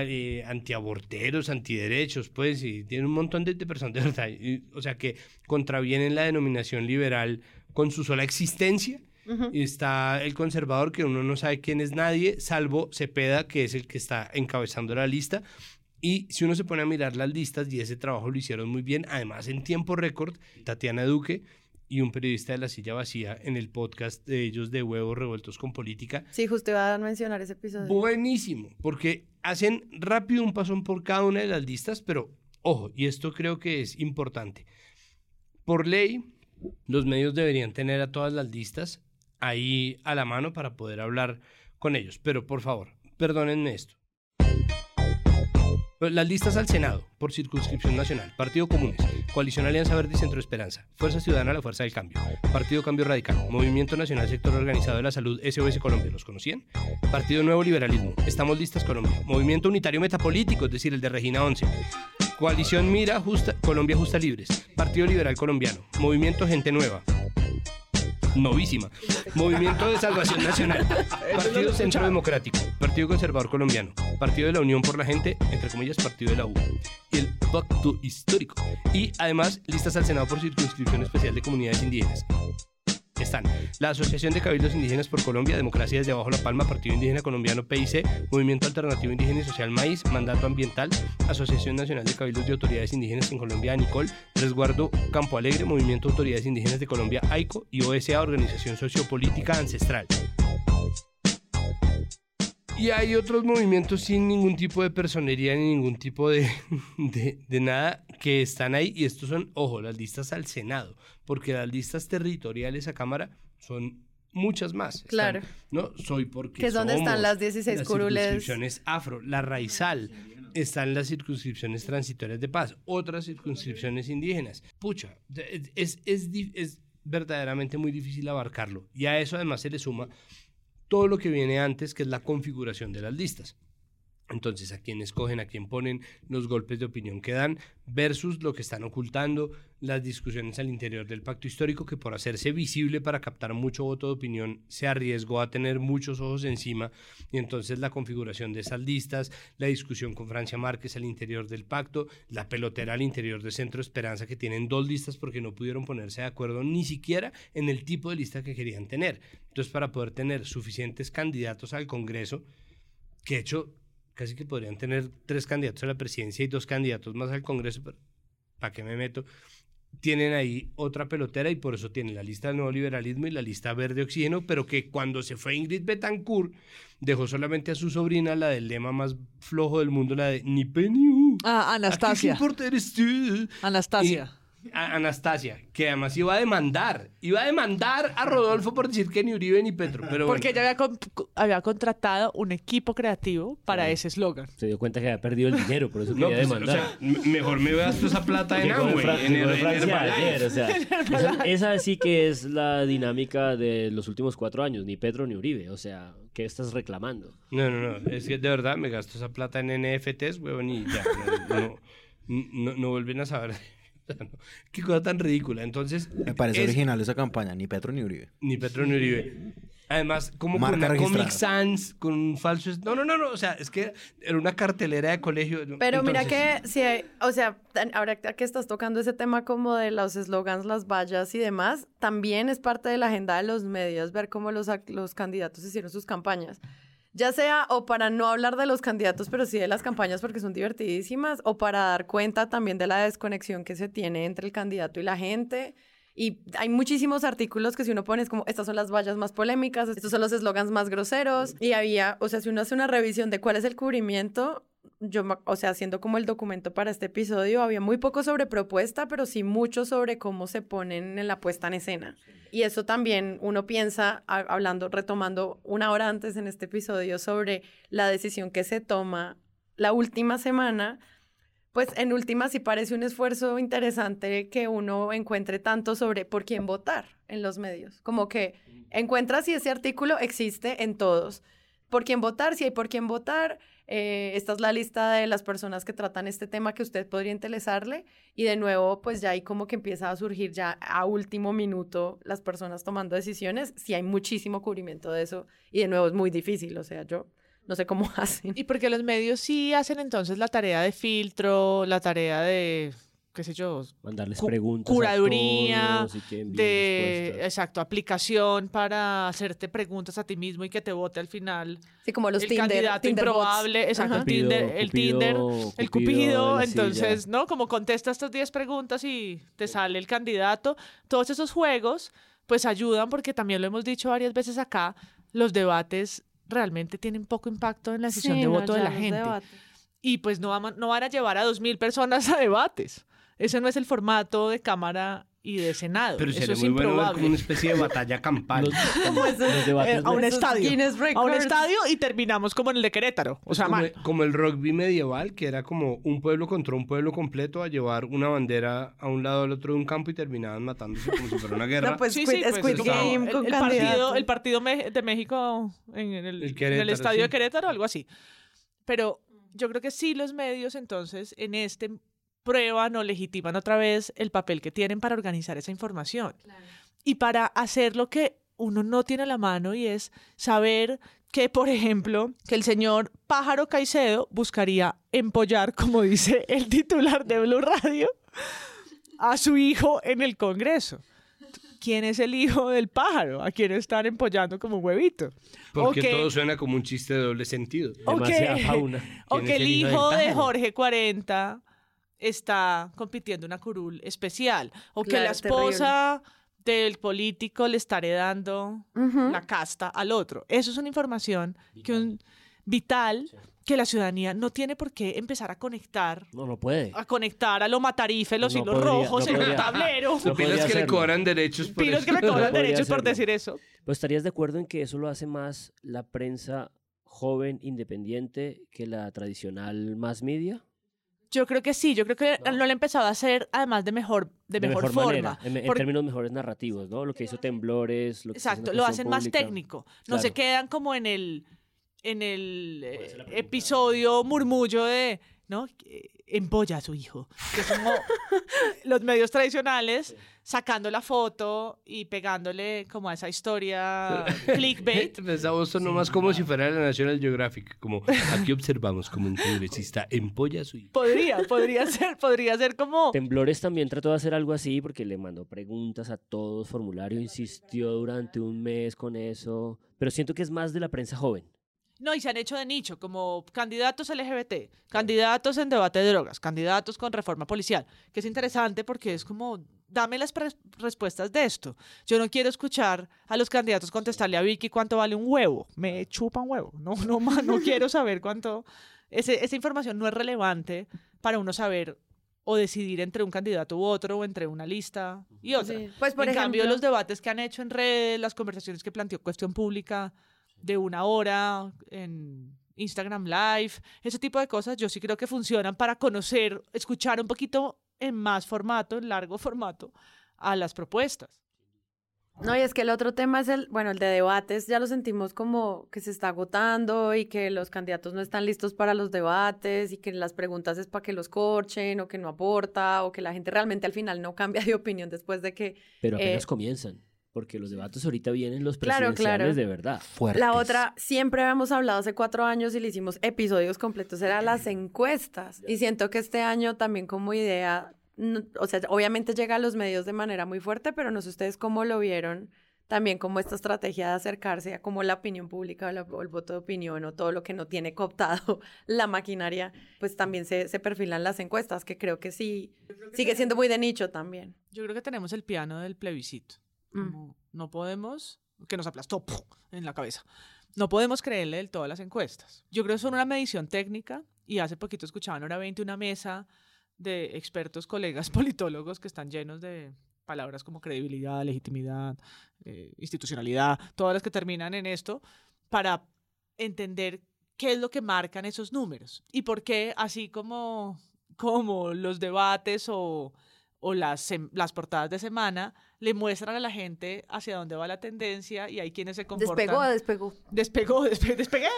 eh, antiaborteros, antiderechos, pues, y tienen un montón de, de personas de verdad, y- o sea, que contravienen la denominación liberal con su sola existencia. Y está el conservador, que uno no sabe quién es nadie, salvo Cepeda, que es el que está encabezando la lista. Y si uno se pone a mirar las listas, y ese trabajo lo hicieron muy bien, además en tiempo récord, Tatiana Duque y un periodista de La Silla Vacía en el podcast de ellos de Huevos Revueltos con Política, Sí, justo iba a mencionar ese episodio. Buenísimo, porque hacen rápido un pasón por cada una de las listas, pero ojo, y esto creo que es importante. Por ley, los medios deberían tener a todas las listas ahí a la mano para poder hablar con ellos, pero por favor, perdónenme esto. Las listas al Senado por circunscripción nacional. Partido Comunes, Coalición Alianza Verde y Centro Esperanza, Fuerza Ciudadana, la Fuerza del Cambio, Partido Cambio Radical, Movimiento Nacional Sector Organizado de la Salud, SOS Colombia, ¿los conocían? Partido Nuevo Liberalismo, Estamos Listas Colombia, Movimiento Unitario Metapolítico, es decir, el de Regina 11, Coalición Mira Justa, Colombia Justa Libres, Partido Liberal Colombiano, Movimiento Gente Nueva, novísima, Movimiento de Salvación Nacional, Partido Centro Democrático, Partido Conservador Colombiano, Partido de la Unión por la Gente, entre comillas, Partido de la U, y el Pacto Histórico, y además listas al Senado por circunscripción especial de comunidades indígenas. Están la Asociación de Cabildos Indígenas por Colombia, Democracia desde abajo la palma, Partido Indígena Colombiano PIC, Movimiento Alternativo Indígena y Social Maíz, Mandato Ambiental, Asociación Nacional de Cabildos de Autoridades Indígenas en Colombia, ANICOL, Resguardo Campo Alegre, Movimiento Autoridades Indígenas de Colombia, AICO y OSA, Organización Sociopolítica Ancestral. Y hay otros movimientos sin ningún tipo de personería ni ningún tipo de, de, de nada que están ahí. Y estos son, ojo, las listas al Senado, porque las listas territoriales a Cámara son muchas más. Están, Claro. ¿no? Soy porque Que es donde están las 16 las curules. circunscripciones afro, la raizal, están las circunscripciones transitorias de paz, otras circunscripciones indígenas. Pucha, es, es, es verdaderamente muy difícil abarcarlo. Y a eso además se le suma todo lo que viene antes, que es la configuración de las listas. Entonces, a quién escogen, a quién ponen los golpes de opinión que dan, versus lo que están ocultando, las discusiones al interior del pacto histórico, que por hacerse visible para captar mucho voto de opinión, se arriesgó a tener muchos ojos encima. Y entonces la configuración de esas listas, la discusión con Francia Márquez al interior del pacto, la pelotera al interior de Centro Esperanza, que tienen dos listas porque no pudieron ponerse de acuerdo ni siquiera en el tipo de lista que querían tener. Entonces, para poder tener suficientes candidatos al Congreso, que hecho casi que podrían tener tres candidatos a la presidencia y dos candidatos más al Congreso, ¿para qué me meto? Tienen ahí otra pelotera y por eso tienen la lista del nuevo liberalismo y la lista verde oxígeno, pero que cuando se fue Ingrid Betancourt dejó solamente a su sobrina la del lema más flojo del mundo, la de ni penny. Ah, Anastasia. ¿A eres tú? Anastasia. Anastasia, que además iba a demandar, iba a demandar a Rodolfo por decir que ni Uribe ni Petro. Pero Porque ella había, contratado un equipo creativo para ese eslogan. Se dio cuenta que había perdido el dinero, por eso quería pues, demandar. mejor me gasto esa plata en Amway, en, el, esa, sí que es la dinámica de los últimos cuatro años, ni Petro ni Uribe. O sea, ¿qué estás reclamando? No, no, no, es que de verdad me gasto esa plata en NFTs, huevón, y ya, no, no, no vuelven a saber Qué cosa tan ridícula. Entonces. Me parece original esa campaña, ni Petro ni Uribe. Ni Petro ni Uribe. Además, como con una Comic Sans, con un falso. No, no, no, no. O sea, es que era una cartelera de colegio. Pero mira que, si o sea, ahora que estás tocando ese tema como de los eslogans, las vallas y demás, también es parte de la agenda de los medios ver cómo los, los candidatos hicieron sus campañas ya sea o para no hablar de los candidatos, pero sí de las campañas porque son divertidísimas, o para dar cuenta también de la desconexión que se tiene entre el candidato y la gente. Y hay muchísimos artículos que si uno pone es como, estas son las vallas más polémicas, estos son los eslogans más groseros. Y había, o sea, si uno hace una revisión de cuál es el cubrimiento, yo, o sea, haciendo como el documento para este episodio, había muy poco sobre propuesta, pero sí mucho sobre cómo se ponen en la puesta en escena. Y eso también uno piensa, hablando, retomando una hora antes en este episodio, sobre la decisión que se toma la última semana. Pues en última sí parece un esfuerzo interesante que uno encuentre tanto sobre por quién votar en los medios. Como que encuentra si ese artículo existe en todos. Por quién votar, si hay por quién votar, eh, esta es la lista de las personas que tratan este tema que usted podría interesarle y de nuevo pues ya ahí como que empieza a surgir ya a último minuto las personas tomando decisiones, si hay muchísimo cubrimiento de eso y de nuevo es muy difícil, o sea, yo no sé cómo hacen. Y porque los medios sí hacen entonces la tarea de filtro, la tarea de qué sé yo, mandarles preguntas, curaduría, de, exacto, aplicación para hacerte preguntas a ti mismo y que te vote al final. Sí, como los el Tinder, candidato improbable, exacto, el Tinder, el Tinder, el Cupido, entonces, ¿no? Como contestas estas 10 preguntas y te sale el candidato, todos esos juegos pues ayudan porque también lo hemos dicho varias veces acá, los debates realmente tienen poco impacto en la decisión de voto de la gente. Y pues no, no van a llevar a 2.000 personas a debates. Ese no es el formato de Cámara y de Senado. Pero Eso es improbable. como una especie de batalla campal. Eh, a un estadio. A un estadio y terminamos como en el de Querétaro. O sea, como, como, el rugby medieval, que era como un pueblo contra un pueblo completo a llevar una bandera a un lado al otro de un campo y terminaban matándose como si fuera una guerra. No, pues sí, sí, pues, Game el, partido, el partido de México en el, en el estadio de Querétaro, algo así. Pero yo creo que sí los medios entonces en este prueban o legitiman otra vez el papel que tienen para organizar esa información. Y para hacer lo que uno no tiene a la mano y es saber que, por ejemplo, que el señor Pájaro Caicedo buscaría empollar, como dice el titular de Blue Radio, a su hijo en el Congreso. ¿Quién es el hijo del pájaro? ¿A quién están empollando como un huevito? Porque todo suena como un chiste de doble sentido. O que, el, hijo de Jorge 40 está compitiendo una curul especial o que la esposa del político le está heredando la casta al otro. Eso es una información que un vital que la ciudadanía no tiene por qué empezar a conectar. No, lo puede. A conectar a lo matarife, los hilos rojos en el tablero. Pilas que le cobran derechos por Pilas que le cobran derechos por decir eso. Pues estarías de acuerdo en que eso lo hace más la prensa joven, independiente que la tradicional mass media? Yo creo que sí, yo creo que lo han empezado a hacer además de mejor, de, mejor, forma. manera, en, términos mejores narrativos, ¿no? Lo que hizo Temblores, lo que Exacto, lo hacen más técnico. No se quedan como en el, en el eh, episodio murmullo de, ¿no? Que Empolla a su hijo. Que como los medios tradicionales sacando la foto y pegándole como a esa historia clickbait. Pensamos esto nomás como si fuera la National Geographic, como aquí observamos como un congresista empolla su hijo. Podría, podría ser, podría ser como... Temblores también trató de hacer algo así porque le mandó preguntas a todos, formulario, insistió durante un mes con eso, pero siento que es más de la prensa joven. No, y se han hecho de nicho, como candidatos LGBT, candidatos en debate de drogas, candidatos con reforma policial, que es interesante porque es como, dame las respuestas de esto. Yo no quiero escuchar a los candidatos contestarle a Vicky cuánto vale un huevo. Me chupa un huevo. No, no, no quiero saber cuánto... Ese- esa información no es relevante para uno saber o decidir entre un candidato u otro o entre una lista y otra. Sí. Pues por en ejemplo, cambio, los debates que han hecho en redes, las conversaciones que planteó Cuestión Pública de una hora en Instagram Live, ese tipo de cosas, yo sí creo que funcionan para conocer, escuchar un poquito en más formato, en largo formato, a las propuestas. No, y es que el otro tema es el, bueno, el de debates, ya lo sentimos como que se está agotando y que los candidatos no están listos para los debates y que las preguntas es para que los corchen o que no aporta o que la gente realmente al final no cambia de opinión después de que Pero Eh, apenas comienzan, porque los debates ahorita vienen los Claro, presidenciales claro. de verdad. Fuertes. La otra, siempre habíamos hablado hace cuatro años y le hicimos episodios completos, era las encuestas. Y siento que este año también como idea, no- o sea, obviamente llega a los medios de manera muy fuerte, pero no sé ustedes cómo lo vieron también como esta estrategia de acercarse a como la opinión pública o, la- o el voto de opinión o todo lo que no tiene cooptado la maquinaria, pues también se, se perfilan las encuestas, que creo que sí, sigue siendo muy de nicho también. Yo creo que tenemos el piano del plebiscito. Mm. No podemos, que nos aplastó en la cabeza. No podemos creerle del todo a las encuestas. Yo creo que son una medición técnica y hace poquito escuchaba en Hora 20 una mesa de expertos, colegas politólogos que están llenos de palabras como credibilidad, legitimidad, eh, institucionalidad, todas las que terminan en esto, para entender qué es lo que marcan esos números y por qué, así como, como los debates o, o las, sem- las portadas de semana, le muestran a la gente hacia dónde va la tendencia y hay quienes se comportan... Despegó, despegó. Despegó, despe- despegué.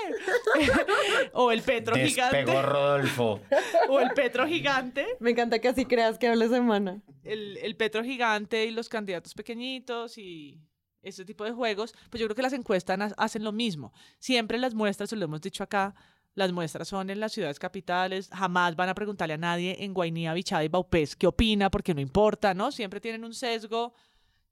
o el Petro gigante. Rodolfo. O el Petro gigante. Me encanta que así creas que hable semana. El, el Petro gigante y los candidatos pequeñitos y ese tipo de juegos. Pues yo creo que las encuestas ha- hacen lo mismo. Siempre las muestras, se lo hemos dicho acá, las muestras son en las ciudades capitales. Jamás van a preguntarle a nadie en Guainía, Bichada y Baupés qué opina, porque no importa, ¿no? Siempre tienen un sesgo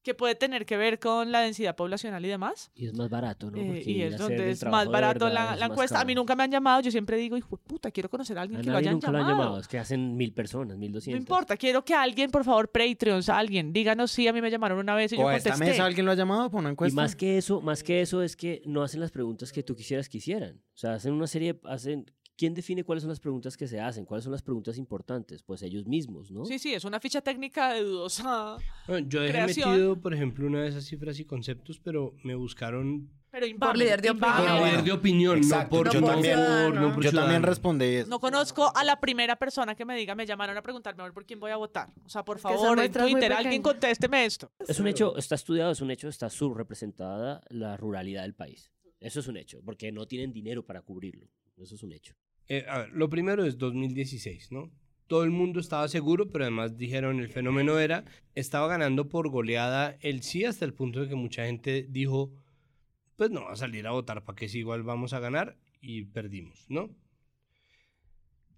que puede tener que ver con la densidad poblacional y demás. Y es más barato, ¿no? Eh, y es donde es más barato verdad la, es la más encuesta. A mí nunca me han llamado. Yo siempre digo, hijo de puta, quiero conocer a alguien A que lo hayan nunca lo han llamado. llamado, es que hacen mil personas, mil No doscientas. importa, quiero que alguien, por favor, Patreons, alguien, díganos si a mí me llamaron una vez y yo ¿O a esta contesté. mesa alguien lo ha llamado por una Y encuesta? más que eso, más que eso es que no hacen las preguntas que tú quisieras que hicieran. O sea, hacen una serie, hacen, ¿quién define cuáles son las preguntas que se hacen? ¿Cuáles son las preguntas importantes? Pues ellos mismos, ¿no? Sí, sí, es una ficha técnica de dudosa, Bueno, yo dejé Creación. metido, por ejemplo, una de esas cifras y conceptos, pero me buscaron pero infame. líder de infame. por líder de opinión, Exacto, no por, yo no también- por- no por Yo también ciudadano. respondí eso. No conozco a la primera persona que me diga, me llamaron a preguntarme a ver por quién voy a votar. O sea, por favor, en Twitter, alguien contésteme esto. Es un hecho, está estudiado, es un hecho, está subrepresentada la ruralidad del país. Eso es un hecho, porque no tienen dinero para cubrirlo. Eso es un hecho. Eh, lo primero es 2016, ¿no? Todo el mundo estaba seguro, pero además dijeron el fenómeno era, estaba ganando por goleada el sí hasta el punto de que mucha gente dijo, pues no va a salir a votar para que si igual vamos a ganar y perdimos, ¿no?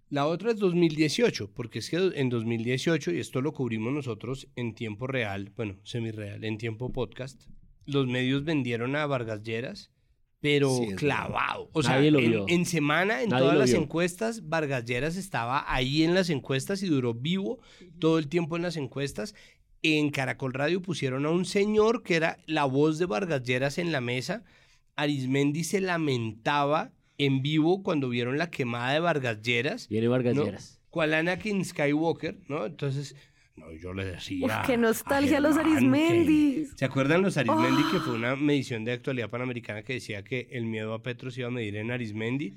La otra es 2018, porque es que en 2018, y esto lo cubrimos nosotros en tiempo real, bueno, semi-real, en tiempo podcast, los medios vendieron a Vargas Lleras, pero Sí, clavado. O sea, Nadie lo en, vio. en semana, en Nadie todas las vio. encuestas, Vargas Lleras estaba ahí en las encuestas y duró vivo todo el tiempo en las encuestas. En Caracol Radio pusieron a un señor que era la voz de Vargas Lleras en la mesa. Arismendi se lamentaba en vivo cuando vieron la quemada de Vargas Lleras. Viene Vargas ¿no? Lleras. Cual Anakin Skywalker, ¿no? Entonces, No, yo le decía. Uf, qué nostalgia a los Germán que- ¿Se acuerdan los Arismendi? Que fue una medición de actualidad panamericana que decía que el miedo a Petro se iba a medir en Arismendi.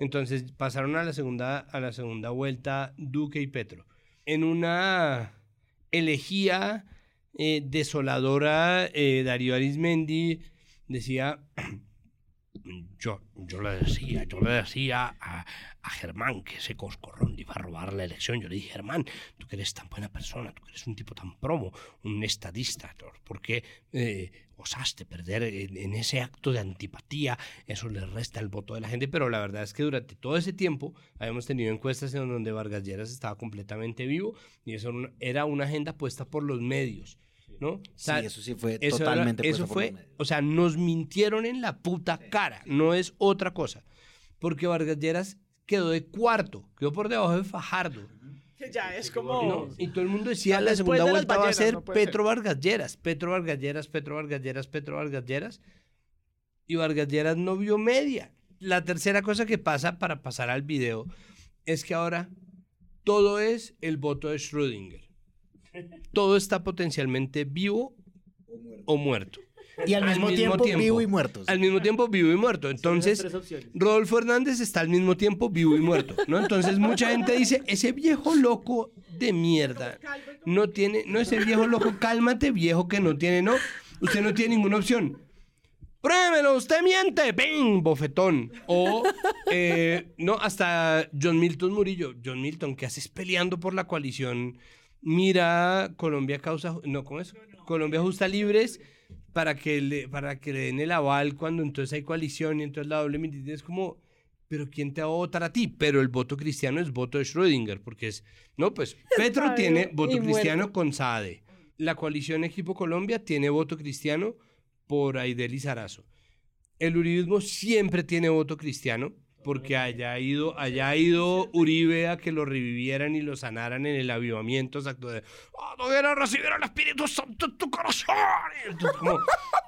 Entonces pasaron a la segunda, a la segunda vuelta Duque y Petro. En una elegía eh, desoladora, eh, Darío Arismendi decía. Yo, yo le decía, yo le decía a, a Germán que ese coscorrón iba a robar la elección. Yo le dije, Germán, tú que eres tan buena persona, tú que eres un tipo tan promo, un estadista, ¿por qué eh, osaste perder en, en ese acto de antipatía? Eso le resta el voto de la gente. Pero la verdad es que durante todo ese tiempo habíamos tenido encuestas en donde Vargas Lleras estaba completamente vivo y eso era una agenda puesta por los medios. ¿No? O sea, sí, eso sí fue eso era- totalmente eso puesto por fue, o sea, nos mintieron en la puta cara, no es otra cosa. Porque Vargas Lleras quedó de cuarto, quedó por debajo de Fajardo. Que ya es como... ¿no? Y todo el mundo decía, la segunda de vuelta va a ballenas, ser no Petro Vargas Lleras, Petro Vargas Lleras, Petro Vargas Lleras, Petro Vargas Lleras. Y Vargas Lleras no vio media. La tercera cosa que pasa para pasar al video es que ahora todo es el voto de Schrödinger. Todo está potencialmente vivo o muerto. Y al mismo, tiempo, vivo y muerto. Al mismo tiempo vivo y muerto. Entonces. Rodolfo Hernández está al mismo tiempo vivo y muerto, ¿no? Entonces mucha gente dice, ese viejo loco de mierda no tiene, no ese viejo loco, cálmate viejo que no tiene, no, usted no tiene ninguna opción. Pruébelo, usted miente, ¡ping! Bofetón. O, eh, no, hasta John Milton Murillo. John Milton, ¿qué haces peleando por la coalición? Mira, Colombia causa, no, ¿cómo es? Colombia Justa Libres para que le, para que le den el aval cuando entonces hay coalición y entonces la doble mitad es como, pero ¿quién te va a votar a ti? Pero el voto cristiano es voto de Schrödinger, porque es, no, pues Petro Ay, tiene voto cristiano con SADE. La coalición Equipo Colombia tiene voto cristiano por Aidel y Sarazo. El uribismo siempre tiene voto cristiano, porque haya ido, haya ido Uribe a que lo revivieran y lo sanaran en el avivamiento exacto de ¡Ah, no recibir el Espíritu Santo en tu corazón! Y entonces, como,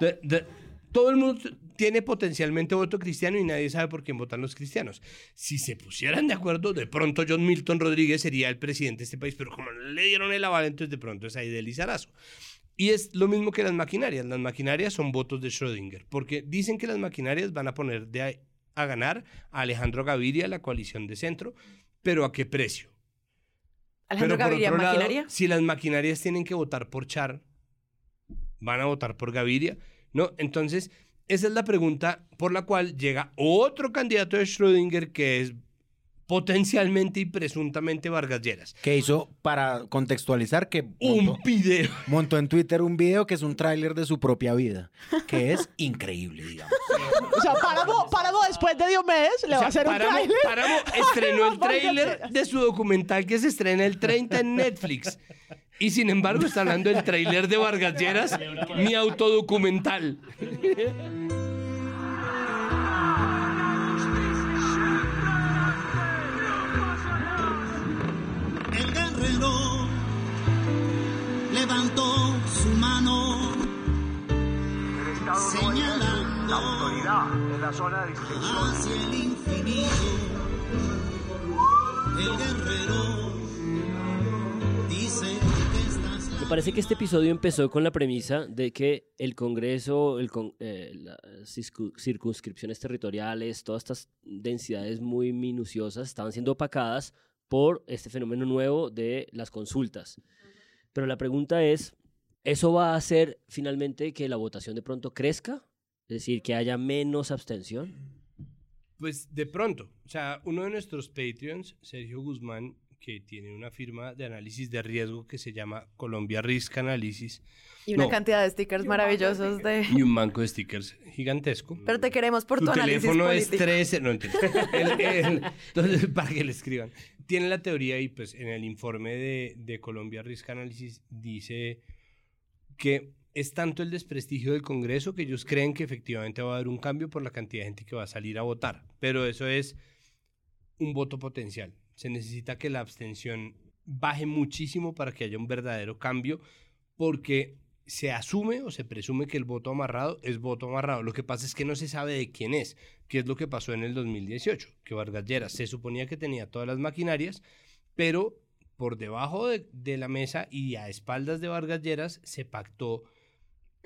de- de- todo el mundo tiene potencialmente voto cristiano y nadie sabe por quién votan los cristianos. Si se pusieran de acuerdo, de pronto John Milton Rodríguez sería el presidente de este país, pero como le dieron el aval, entonces de pronto es Aidel y Sarazo. Y es lo mismo que las maquinarias. Las maquinarias son votos de Schrödinger, porque dicen que las maquinarias van a poner de a, ganar a Alejandro Gaviria, la coalición de centro, pero ¿a qué precio? Alejandro Pero por Gaviria, lado, maquinaria. si las maquinarias tienen que votar por Char, van a votar por Gaviria, ¿no? Entonces, esa es la pregunta por la cual llega otro candidato de Schrödinger que es potencialmente y presuntamente Vargas Lleras. Que hizo, para contextualizar, que Un montó, video. montó en Twitter un video que es un tráiler de su propia vida, que es increíble, digamos. O sea, Páramo, Páramo después de Diomedes le va a hacer un Páramo, tráiler. Páramo estrenó el tráiler de su documental que se estrena el 30 en Netflix. Y sin embargo está hablando del tráiler de Vargas Lleras, mi autodocumental. El guerrero levantó su mano señalando la autoridad en la zona de hacia el infinito. El guerrero dice que estás Me parece que este episodio empezó con la premisa de que el Congreso, el con- eh, las circu- circunscripciones territoriales, todas estas densidades muy minuciosas estaban siendo opacadas por este fenómeno nuevo de las consultas. Pero la pregunta es, ¿eso va a hacer finalmente que la votación de pronto crezca? Es decir, que haya menos abstención. Pues de pronto, o sea, uno de nuestros Patreons, Sergio Guzmán, que tiene una firma de análisis de riesgo que se llama Colombia Risk Analysis Y una No. cantidad de stickers maravillosos de... y un banco de stickers gigantesco. Pero te queremos por tu, tu análisis teléfono es político. 13, no entiendo. El- el- entonces, para que le escriban. Tiene la teoría y pues en el informe de, de Colombia Risk Analysis dice que es tanto el desprestigio del Congreso que ellos creen que efectivamente va a haber un cambio por la cantidad de gente que va a salir a votar. Pero eso es un voto potencial. Se necesita que la abstención baje muchísimo para que haya un verdadero cambio porque se asume o se presume que el voto amarrado es voto amarrado. Lo que pasa es que no se sabe de quién es, que es lo que pasó en el 2018, que Vargas Lleras se suponía que tenía todas las maquinarias, pero por debajo de, de la mesa y a espaldas de Vargas Lleras se pactó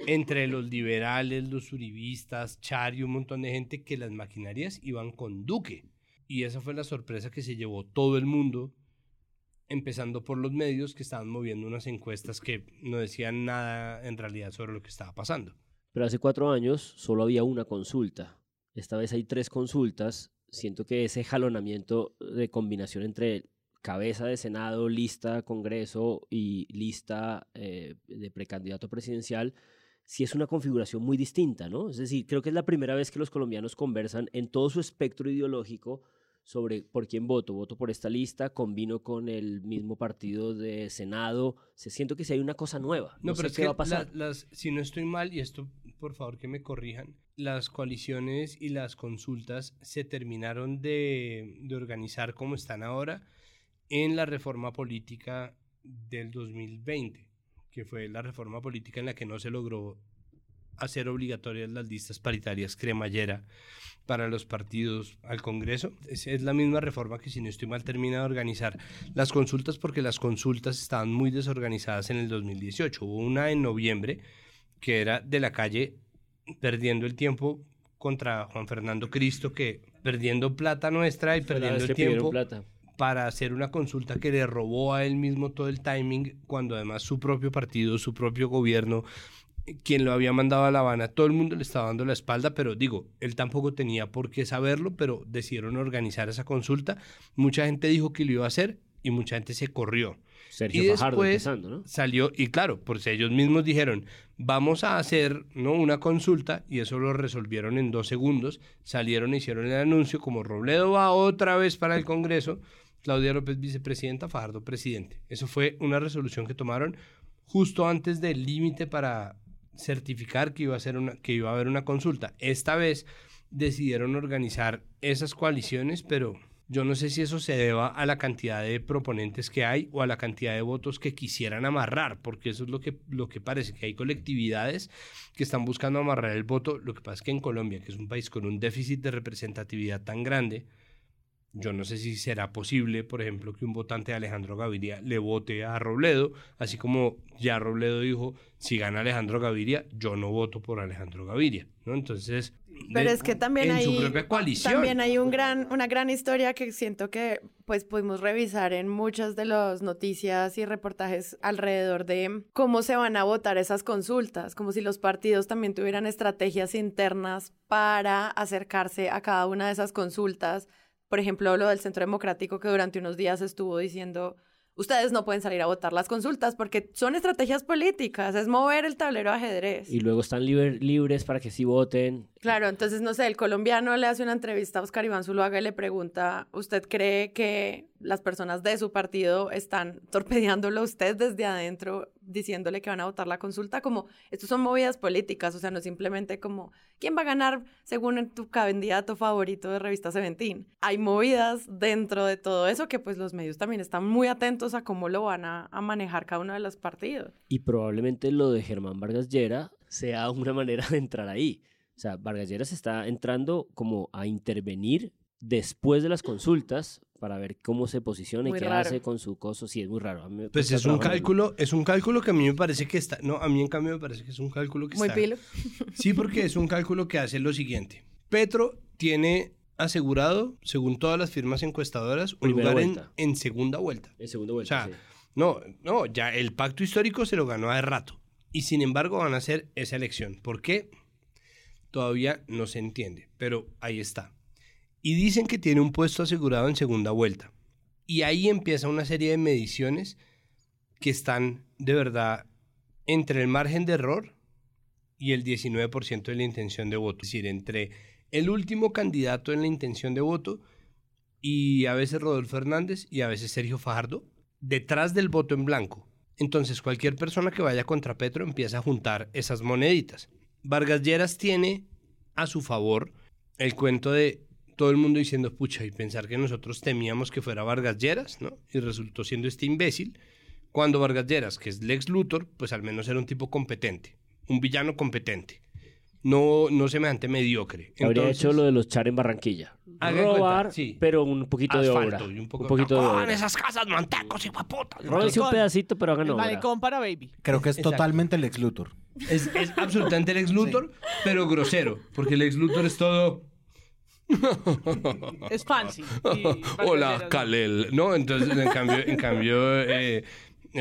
entre los liberales, los uribistas, Char y un montón de gente que las maquinarias iban con Duque. Y esa fue la sorpresa que se llevó todo el mundo, empezando por los medios que estaban moviendo unas encuestas que no decían nada en realidad sobre lo que estaba pasando. Pero hace cuatro años solo había una consulta. Esta vez hay tres consultas. Siento que ese jalonamiento de combinación entre cabeza de Senado, lista Congreso y lista eh, de precandidato presidencial, sí es una configuración muy distinta, ¿no? Es decir, creo que es la primera vez que los colombianos conversan en todo su espectro ideológico sobre por quién voto. Voto por esta lista, combino con el mismo partido de Senado. Se siento que si hay una cosa nueva. No, pero sé qué va a pasar. las, si no estoy mal, y esto por favor que me corrijan, las coaliciones y las consultas se terminaron de, de organizar como están ahora en la reforma política del 2020, que fue la reforma política en la que no se logró hacer obligatorias las listas paritarias cremallera para los partidos al Congreso. Es, es, la misma reforma que, si no estoy mal, termina de organizar las consultas porque las consultas estaban muy desorganizadas en el 2018. Hubo una en noviembre que era de la calle perdiendo el tiempo contra Juan Fernando Cristo, que perdiendo plata nuestra y perdiendo el tiempo para hacer una consulta que le robó a él mismo todo el timing, cuando además su propio partido, su propio gobierno quien lo había mandado a La Habana, todo el mundo le estaba dando la espalda, pero digo, él tampoco tenía por qué saberlo, pero decidieron organizar esa consulta. Mucha gente dijo que lo iba a hacer y mucha gente se corrió. Sergio y Fajardo empezando, ¿no? salió, y claro, pues ellos mismos dijeron, vamos a hacer ¿no? una consulta, y eso lo resolvieron en dos segundos. Salieron e hicieron el anuncio, como Robledo va otra vez para el Congreso, Claudia López vicepresidenta, Fajardo presidente. Eso fue una resolución que tomaron justo antes del límite para certificar que iba a, ser una, que iba a haber una consulta. Esta vez decidieron organizar esas coaliciones, pero yo no sé si eso se deba a la cantidad de proponentes que hay o a la cantidad de votos que quisieran amarrar, porque eso es lo que, lo que parece, que hay colectividades que están buscando amarrar el voto. Lo que pasa es que en Colombia, que es un país con un déficit de representatividad tan grande, yo no sé si será posible, por ejemplo, que un votante de Alejandro Gaviria le vote a Robledo, así como ya Robledo dijo, si gana Alejandro Gaviria, yo no voto por Alejandro Gaviria, ¿no? Entonces, Pero de- es que también en hay, su propia coalición. también hay un gran, una gran historia que siento que pues pudimos revisar en muchas de las noticias y reportajes alrededor de cómo se van a votar esas consultas, como si los partidos también tuvieran estrategias internas para acercarse a cada una de esas consultas. Por ejemplo, lo del Centro Democrático que durante unos días estuvo diciendo, ustedes no pueden salir a votar las consultas porque son estrategias políticas, es mover el tablero de ajedrez. Y luego están libres para que sí voten. Claro, entonces, no sé, el colombiano le hace una entrevista a Oscar Iván Zuluaga y le pregunta, ¿usted cree que las personas de su partido están torpedeándolo a usted desde adentro, diciéndole que van a votar la consulta? Como, estos son movidas políticas, o sea, no simplemente como, ¿quién va a ganar según tu candidato favorito de revista Seventín? Hay movidas dentro de todo eso que pues los medios también están muy atentos a cómo lo van a, a manejar cada uno de los partidos. Y probablemente lo de Germán Vargas Llera sea una manera de entrar ahí. O sea, Vargas Llera se está entrando como a intervenir después de las consultas para ver cómo se posiciona Muy y qué raro. hace con su coso. Sí, es muy raro. A mí me Pues es un cálculo, es un cálculo que a mí me parece que está, no, a mí en cambio me parece que es un cálculo que Muy está. pilo. Sí, porque es un cálculo que hace lo siguiente. Petro tiene asegurado, según todas las firmas encuestadoras, un Primera lugar en, vuelta. en segunda vuelta. En segunda O vuelta. sea, sí. no, no, ya el pacto histórico se lo ganó hace rato. Y sin embargo van a hacer esa elección. ¿Por qué? Todavía no se entiende, pero ahí está. Y dicen que tiene un puesto asegurado en segunda vuelta. Y ahí empieza una serie de mediciones que están de verdad entre el margen de error y el 19% de la intención de voto. Es decir, entre el último candidato en la intención de voto y a veces Rodolfo Hernández y a veces Sergio Fajardo, detrás del voto en blanco. Entonces cualquier persona que vaya contra Petro empieza a juntar esas moneditas. Vargas Lleras tiene a su favor el cuento de todo el mundo diciendo, pucha, y pensar que nosotros temíamos que fuera Vargas Lleras, ¿no? Y resultó siendo este imbécil, cuando Vargas Lleras, que es Lex Luthor, pues al menos era un tipo competente, un villano competente. No, no semejante mediocre. Habría Entonces, hecho lo de los char en Barranquilla. Robar, cuenta, sí. pero un poquito de asfalto obra. y un, poco, poquito de ¡No, obra. esas casas mantecos y papotas. Róbense un pedacito, pero hagan El obra. malecón para baby. Creo que es Exacto. totalmente el ex Luthor. Es, es absolutamente el ex Luthor, pero grosero, porque el ex Luthor es todo... Es fancy. Hola, Kalel. ¿No? Entonces, en cambio, en cambio eh,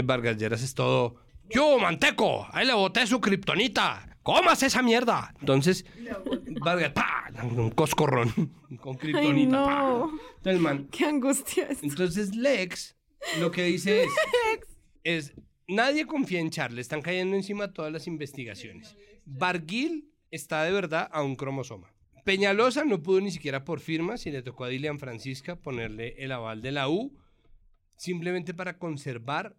Vargas Lleras es todo. ¡Yo, manteco! Ahí le boté su kriptonita. ¡Comas esa mierda! Entonces, Vargas, ¡pa! Un coscorrón con kriptonita. no. Qué angustia esto. entonces Lex lo que dice es, es nadie confía en Charles, están cayendo encima todas las investigaciones. Barguil está de verdad a un cromosoma. Peñalosa no pudo ni siquiera por firmas y le tocó a Dilian Francisca ponerle el aval de la U simplemente para conservar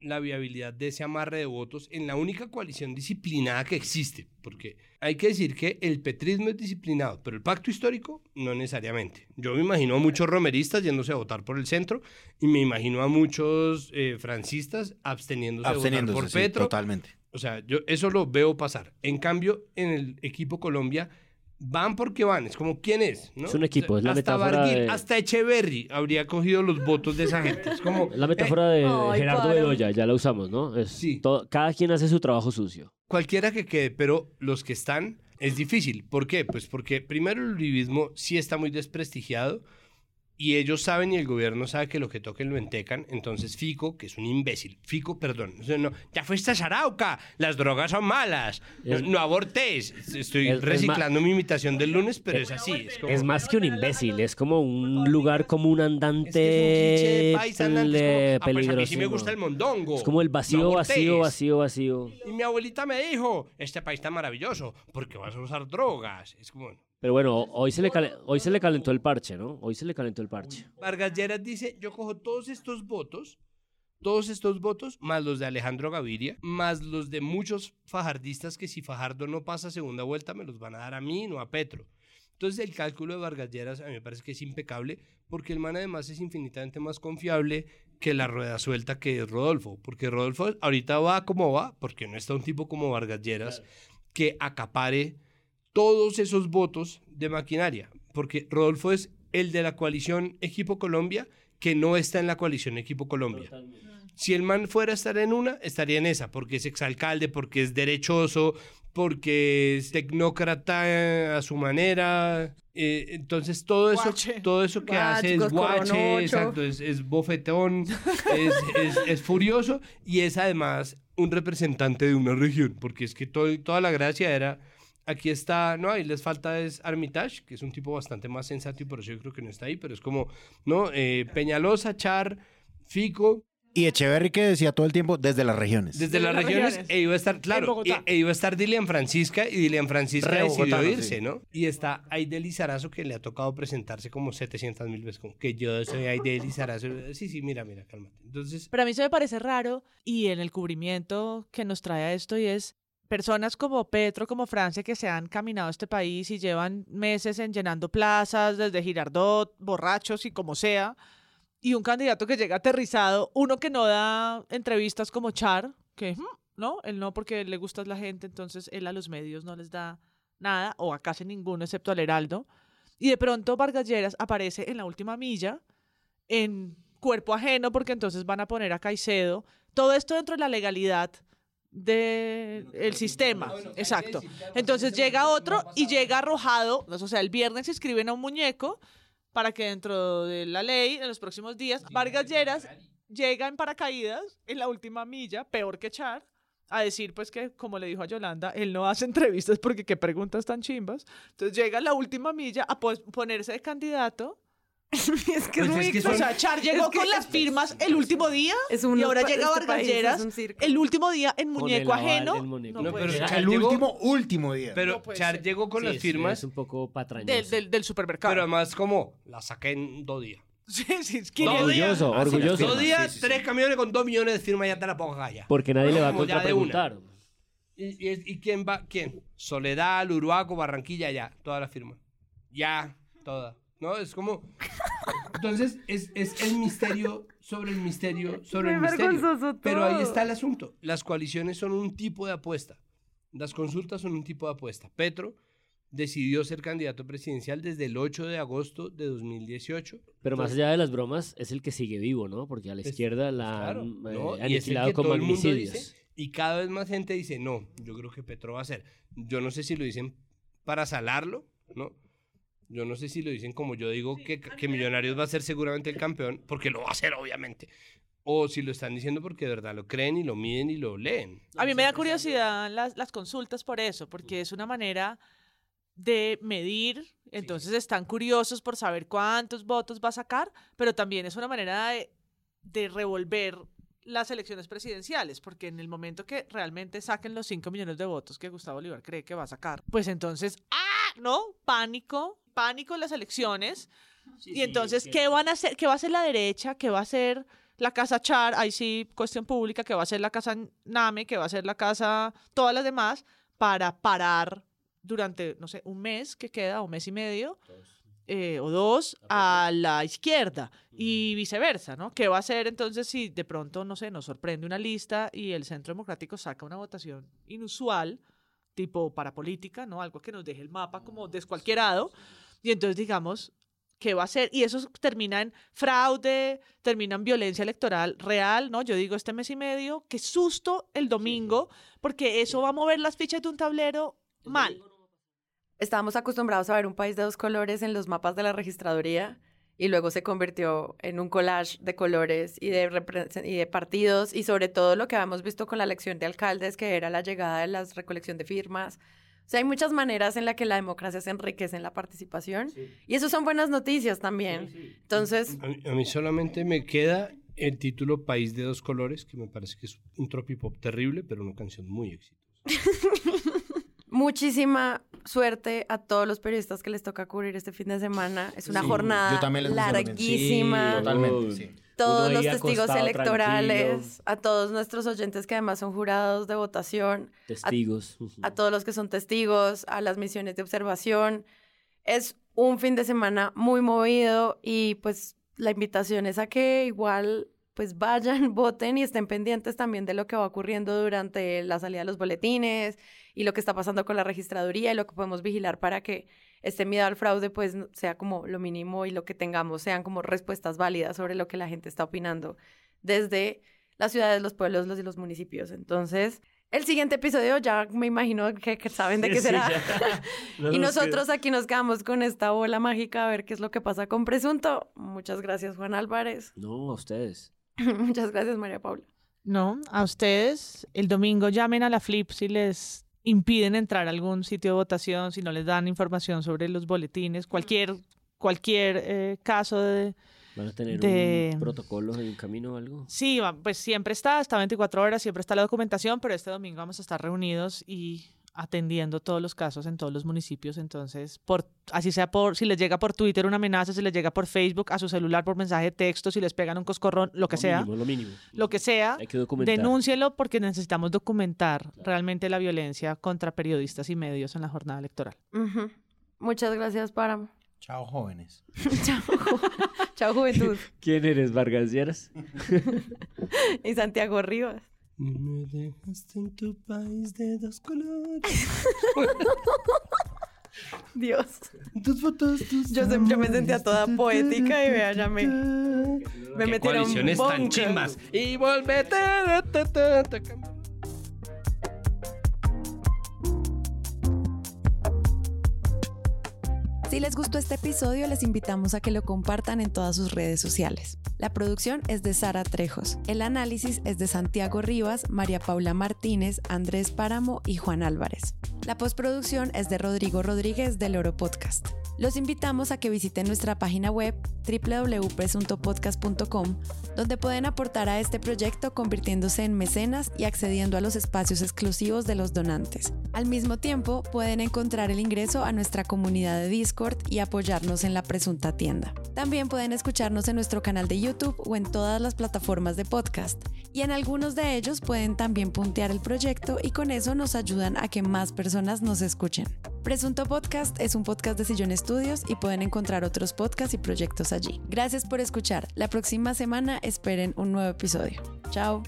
la viabilidad de ese amarre de votos en la única coalición disciplinada que existe. Porque hay que decir que el petrismo es disciplinado, pero el pacto histórico no necesariamente. Yo me imagino a muchos romeristas yéndose a votar por el centro y me imagino a muchos eh, francistas absteniéndose, de votar Absteniéndose, por sí, Petro. totalmente. O sea, yo eso lo veo pasar. En cambio, en el equipo Colombia van porque van. Es como, ¿quién es? ¿no? Es un equipo, es la hasta metáfora Barguil, de- hasta Echeverry habría cogido los votos de esa gente. Es como, La metáfora de Ay, Gerardo para. Bedoya, ya la usamos, ¿no? Es Sí. todo- cada quien hace su trabajo sucio. cualquiera que quede, pero los que están es difícil. ¿Por qué? Pues porque primero el uribismo sí está muy desprestigiado y ellos saben y el gobierno sabe que lo que toquen lo entecan. Entonces Fico, que es un imbécil, Fico, perdón, no, ya fuiste a Sarauca, las drogas son malas, no, Es- no abortes. Estoy es- es reciclando mi imitación del lunes, pero es así. Es, como- Es más que un imbécil, es como un lugar común es andante que es un andante, es como, ple- "Ah, pues a mí sí me gusta el mondongo. Es como el no vacío, vacío, abortes". vacío, vacío. Y mi abuelita me dijo, este país está maravilloso, porque vas a usar drogas. Es como, Pero bueno, hoy se, le hoy se le calentó el parche, ¿no? Hoy se le calentó el parche. Vargas Lleras dice, yo cojo todos estos votos, todos estos votos, más los de Alejandro Gaviria, más los de muchos fajardistas que si Fajardo no pasa segunda vuelta me los van a dar a mí, no a Petro. Entonces el cálculo de Vargas Lleras a mí me parece que es impecable porque el man además es infinitamente más confiable que la rueda suelta que es Rodolfo, porque Rodolfo ahorita va como va, porque no está un tipo como Vargas Lleras que acapare todos esos votos de maquinaria, porque Rodolfo es el de la coalición Equipo Colombia que no está en la coalición Equipo Colombia. Si el man fuera a estar en una, estaría en esa, porque es exalcalde, porque es derechoso, porque es tecnócrata eh, a su manera. eh, entonces todo eso, Guache. todo eso que hace es guache, exacto, es, es bofetón, es, es- es furioso y es además un representante de una región, porque es que todo- toda la gracia era Aquí está, no, ahí les falta es Armitage, que es un tipo bastante más sensato y por eso yo creo que no está ahí, pero es como, ¿no? Eh, Peñalosa, Char, Fico, Y Echeverry que decía todo el tiempo desde las regiones. desde las las regiones, regiones. e iba a estar, claro, e, e iba a estar Dilian Francisca y Dilian Francisca Re decidió irse, sí. ¿no? Y está Aide Lizarazo que le ha tocado presentarse como 700 mil veces, como que yo soy Aide Lizarazo. Sí, sí, mira, mira, cálmate. Entonces, Pero a mí se me parece raro y en el cubrimiento que nos trae a esto y es personas como Petro, como Francia, que se han caminado a este país y llevan meses en llenando plazas, desde Girardot, borrachos y como sea, y un candidato que llega aterrizado, uno que no da entrevistas como Char, que, "Hmm", ¿no? Él no porque le gusta la gente, entonces él a los medios no les da nada, o a casi ninguno, excepto al Heraldo. Y de pronto Vargas Lleras aparece en la última milla, en cuerpo ajeno, porque entonces van a poner a Caicedo. Todo esto dentro de la legalidad del sistema. Exacto. Entonces llega otro y llega arrojado, o sea, el viernes inscriben a un muñeco para que dentro de la ley, en los próximos días, Vargas Lleras llega en paracaídas en la última milla, peor que Char, a decir pues que, como le dijo a Yolanda, él no hace entrevistas porque qué preguntas tan chimbas. Entonces llega en la última milla a ponerse de candidato. es que es Pues muy es que O son- sea, Char llegó es que con las firmas el último día es un y ahora llega este el último día en muñeco aval ajeno. muñeco. No pero Char el llegó- último, último día. pero No Char ser. llegó con Sí, las sí, firmas, es un poco patrañoso. del, del, del supermercado. pero además como, la saqué en dos días. Sí, sí, es Dos 500 días. Orgulloso, Ah, sí, las orgulloso. firmas. Dos días, sí, sí, sí. tres camiones con dos millones de firmas, ya te la pongo acá Porque nadie le va a contrapreguntar. ¿Y, y, y quién va? ¿Quién? Soledad, Uruaco, Barranquilla, ya, toda la firma. Ya, toda. ¿No? Es como. Entonces, es, es el misterio sobre el misterio sobre el misterio. vergonzoso Pero ahí está el asunto. Las coaliciones son un tipo de apuesta. Las consultas son un tipo de apuesta. Petro decidió ser candidato presidencial desde el 8 de agosto de 2018. Pero más allá de las bromas, es el que sigue vivo, ¿no? Porque a la Pues, izquierda la claro, han ¿no? eh, aniquilado con todo el mundo magnicidios. dice, y cada vez más gente dice, no, yo creo que Petro va a ser. Yo no sé si lo dicen para salarlo, ¿no? Yo no sé si lo dicen como yo digo que, que Millonarios va a ser seguramente el campeón, porque lo va a ser, obviamente. O si lo están diciendo porque de verdad lo creen y lo miden y lo leen. A mí me da curiosidad las, las consultas por eso, porque es una manera de medir, entonces están curiosos por saber cuántos votos va a sacar, pero también es una manera de, de revolver las elecciones presidenciales, porque en el momento que realmente saquen los 5 millones de votos que Gustavo Bolívar cree que va a sacar, pues entonces, ¡ah! ¿No? Pánico, pánico en las elecciones. y entonces, ¿qué van a hacer? ¿Qué va a hacer la derecha? ¿Qué va a hacer la casa Char? Ahí sí, cuestión pública, ¿qué va a hacer la casa Name? ¿Qué va a hacer la casa, todas las demás, para parar durante, no sé, un mes que queda, un mes y medio, eh, o dos, a la izquierda y viceversa, ¿no? ¿Qué va a hacer entonces si de pronto, no sé, nos sorprende una lista y el Centro Democrático saca una votación inusual, tipo para política, ¿no? Algo que nos deje el mapa como descualquierado, y entonces digamos, ¿qué va a hacer? Y eso termina en fraude, termina en violencia electoral real, ¿no? Yo digo este mes y medio, qué susto el domingo, porque eso va a mover las fichas de un tablero mal. Estábamos acostumbrados a ver un país de dos colores en los mapas de la registraduría y luego se convirtió en un collage de colores y de, y de partidos y sobre todo lo que habíamos visto con la elección de alcaldes, que era la llegada de la recolección de firmas. O sea, hay muchas maneras en las que la democracia se enriquece en la participación y eso son buenas noticias también. Entonces, A mí, a mí solamente me queda el título País de dos colores, que me parece que es un tropipop terrible, pero una canción muy exitosa. muchísima suerte a todos los periodistas que les toca cubrir este fin de semana. Es una Sí, jornada larguísima. Sí, totalmente, sí. todos los testigos electorales, tranquilo. a todos nuestros oyentes que además son jurados de votación, Testigos. a todos los que son testigos, a las misiones de observación. Es un fin de semana muy movido y pues la invitación es a que igual pues vayan, voten y estén pendientes también de lo que va ocurriendo durante la salida de los boletines y lo que está pasando con la registraduría y lo que podemos vigilar para que este miedo al fraude pues sea como lo mínimo y lo que tengamos sean como respuestas válidas sobre lo que la gente está opinando desde las ciudades, los pueblos, los y los municipios. Entonces, el siguiente episodio ya me imagino que, que saben de qué Sí, será. No y nos nosotros aquí nos quedamos con esta bola mágica a ver qué es lo que pasa con Presunto. Muchas gracias, Juan Álvarez. No, a ustedes. Muchas gracias, María Paula. No, a ustedes el domingo llamen a la Flip si les impiden entrar a algún sitio de votación, si no les dan información sobre los boletines, cualquier cualquier eh, caso de ¿Van a tener De- un protocolo en camino o algo? Sí, pues siempre está, hasta 24 horas, siempre está la documentación, pero este domingo vamos a estar reunidos y atendiendo todos los casos en todos los municipios. Entonces, por, así sea por, si les llega por Twitter una amenaza, si les llega por Facebook, a su celular por mensaje de texto, si les pegan un coscorrón, lo que Lo sea, mínimo, lo mínimo. lo que sea, Hay que documentar. denúncielo porque necesitamos documentar realmente la violencia contra periodistas y medios en la jornada electoral. Muchas gracias, Páramo. Chao, jóvenes. Chao. Chao, juventud. ¿Quién eres, Vargas Lleras? y Santiago Rivas. Y me dejaste en tu país de dos colores. Dios. Tus fotos, tus Yo, se- yo me sentía toda poética y vea, ya me, me metieron coaliciones tan bonca. chimbas. Y volvete. Si les gustó este episodio, les invitamos a que lo compartan en todas sus redes sociales. La producción es de Sara Trejos. El análisis es de Santiago Rivas, María Paula Martínez, Andrés Páramo y Juan Álvarez. La postproducción es de Rodrigo Rodríguez del Oro Podcast. Los invitamos a que visiten nuestra página web www.presuntopodcast.com, donde pueden aportar a este proyecto convirtiéndose en mecenas y accediendo a los espacios exclusivos de los donantes. Al mismo tiempo, pueden encontrar el ingreso a nuestra comunidad de Discord y apoyarnos en la presunta tienda. También pueden escucharnos en nuestro canal de YouTube o en todas las plataformas de podcast. Y en algunos de ellos pueden también puntear el proyecto y con eso nos ayudan a que más personas nos escuchen. Presunto Podcast es un podcast de Sillón Estudios y pueden encontrar otros podcasts y proyectos allí. Gracias por escuchar. La próxima semana esperen un nuevo episodio. Chao.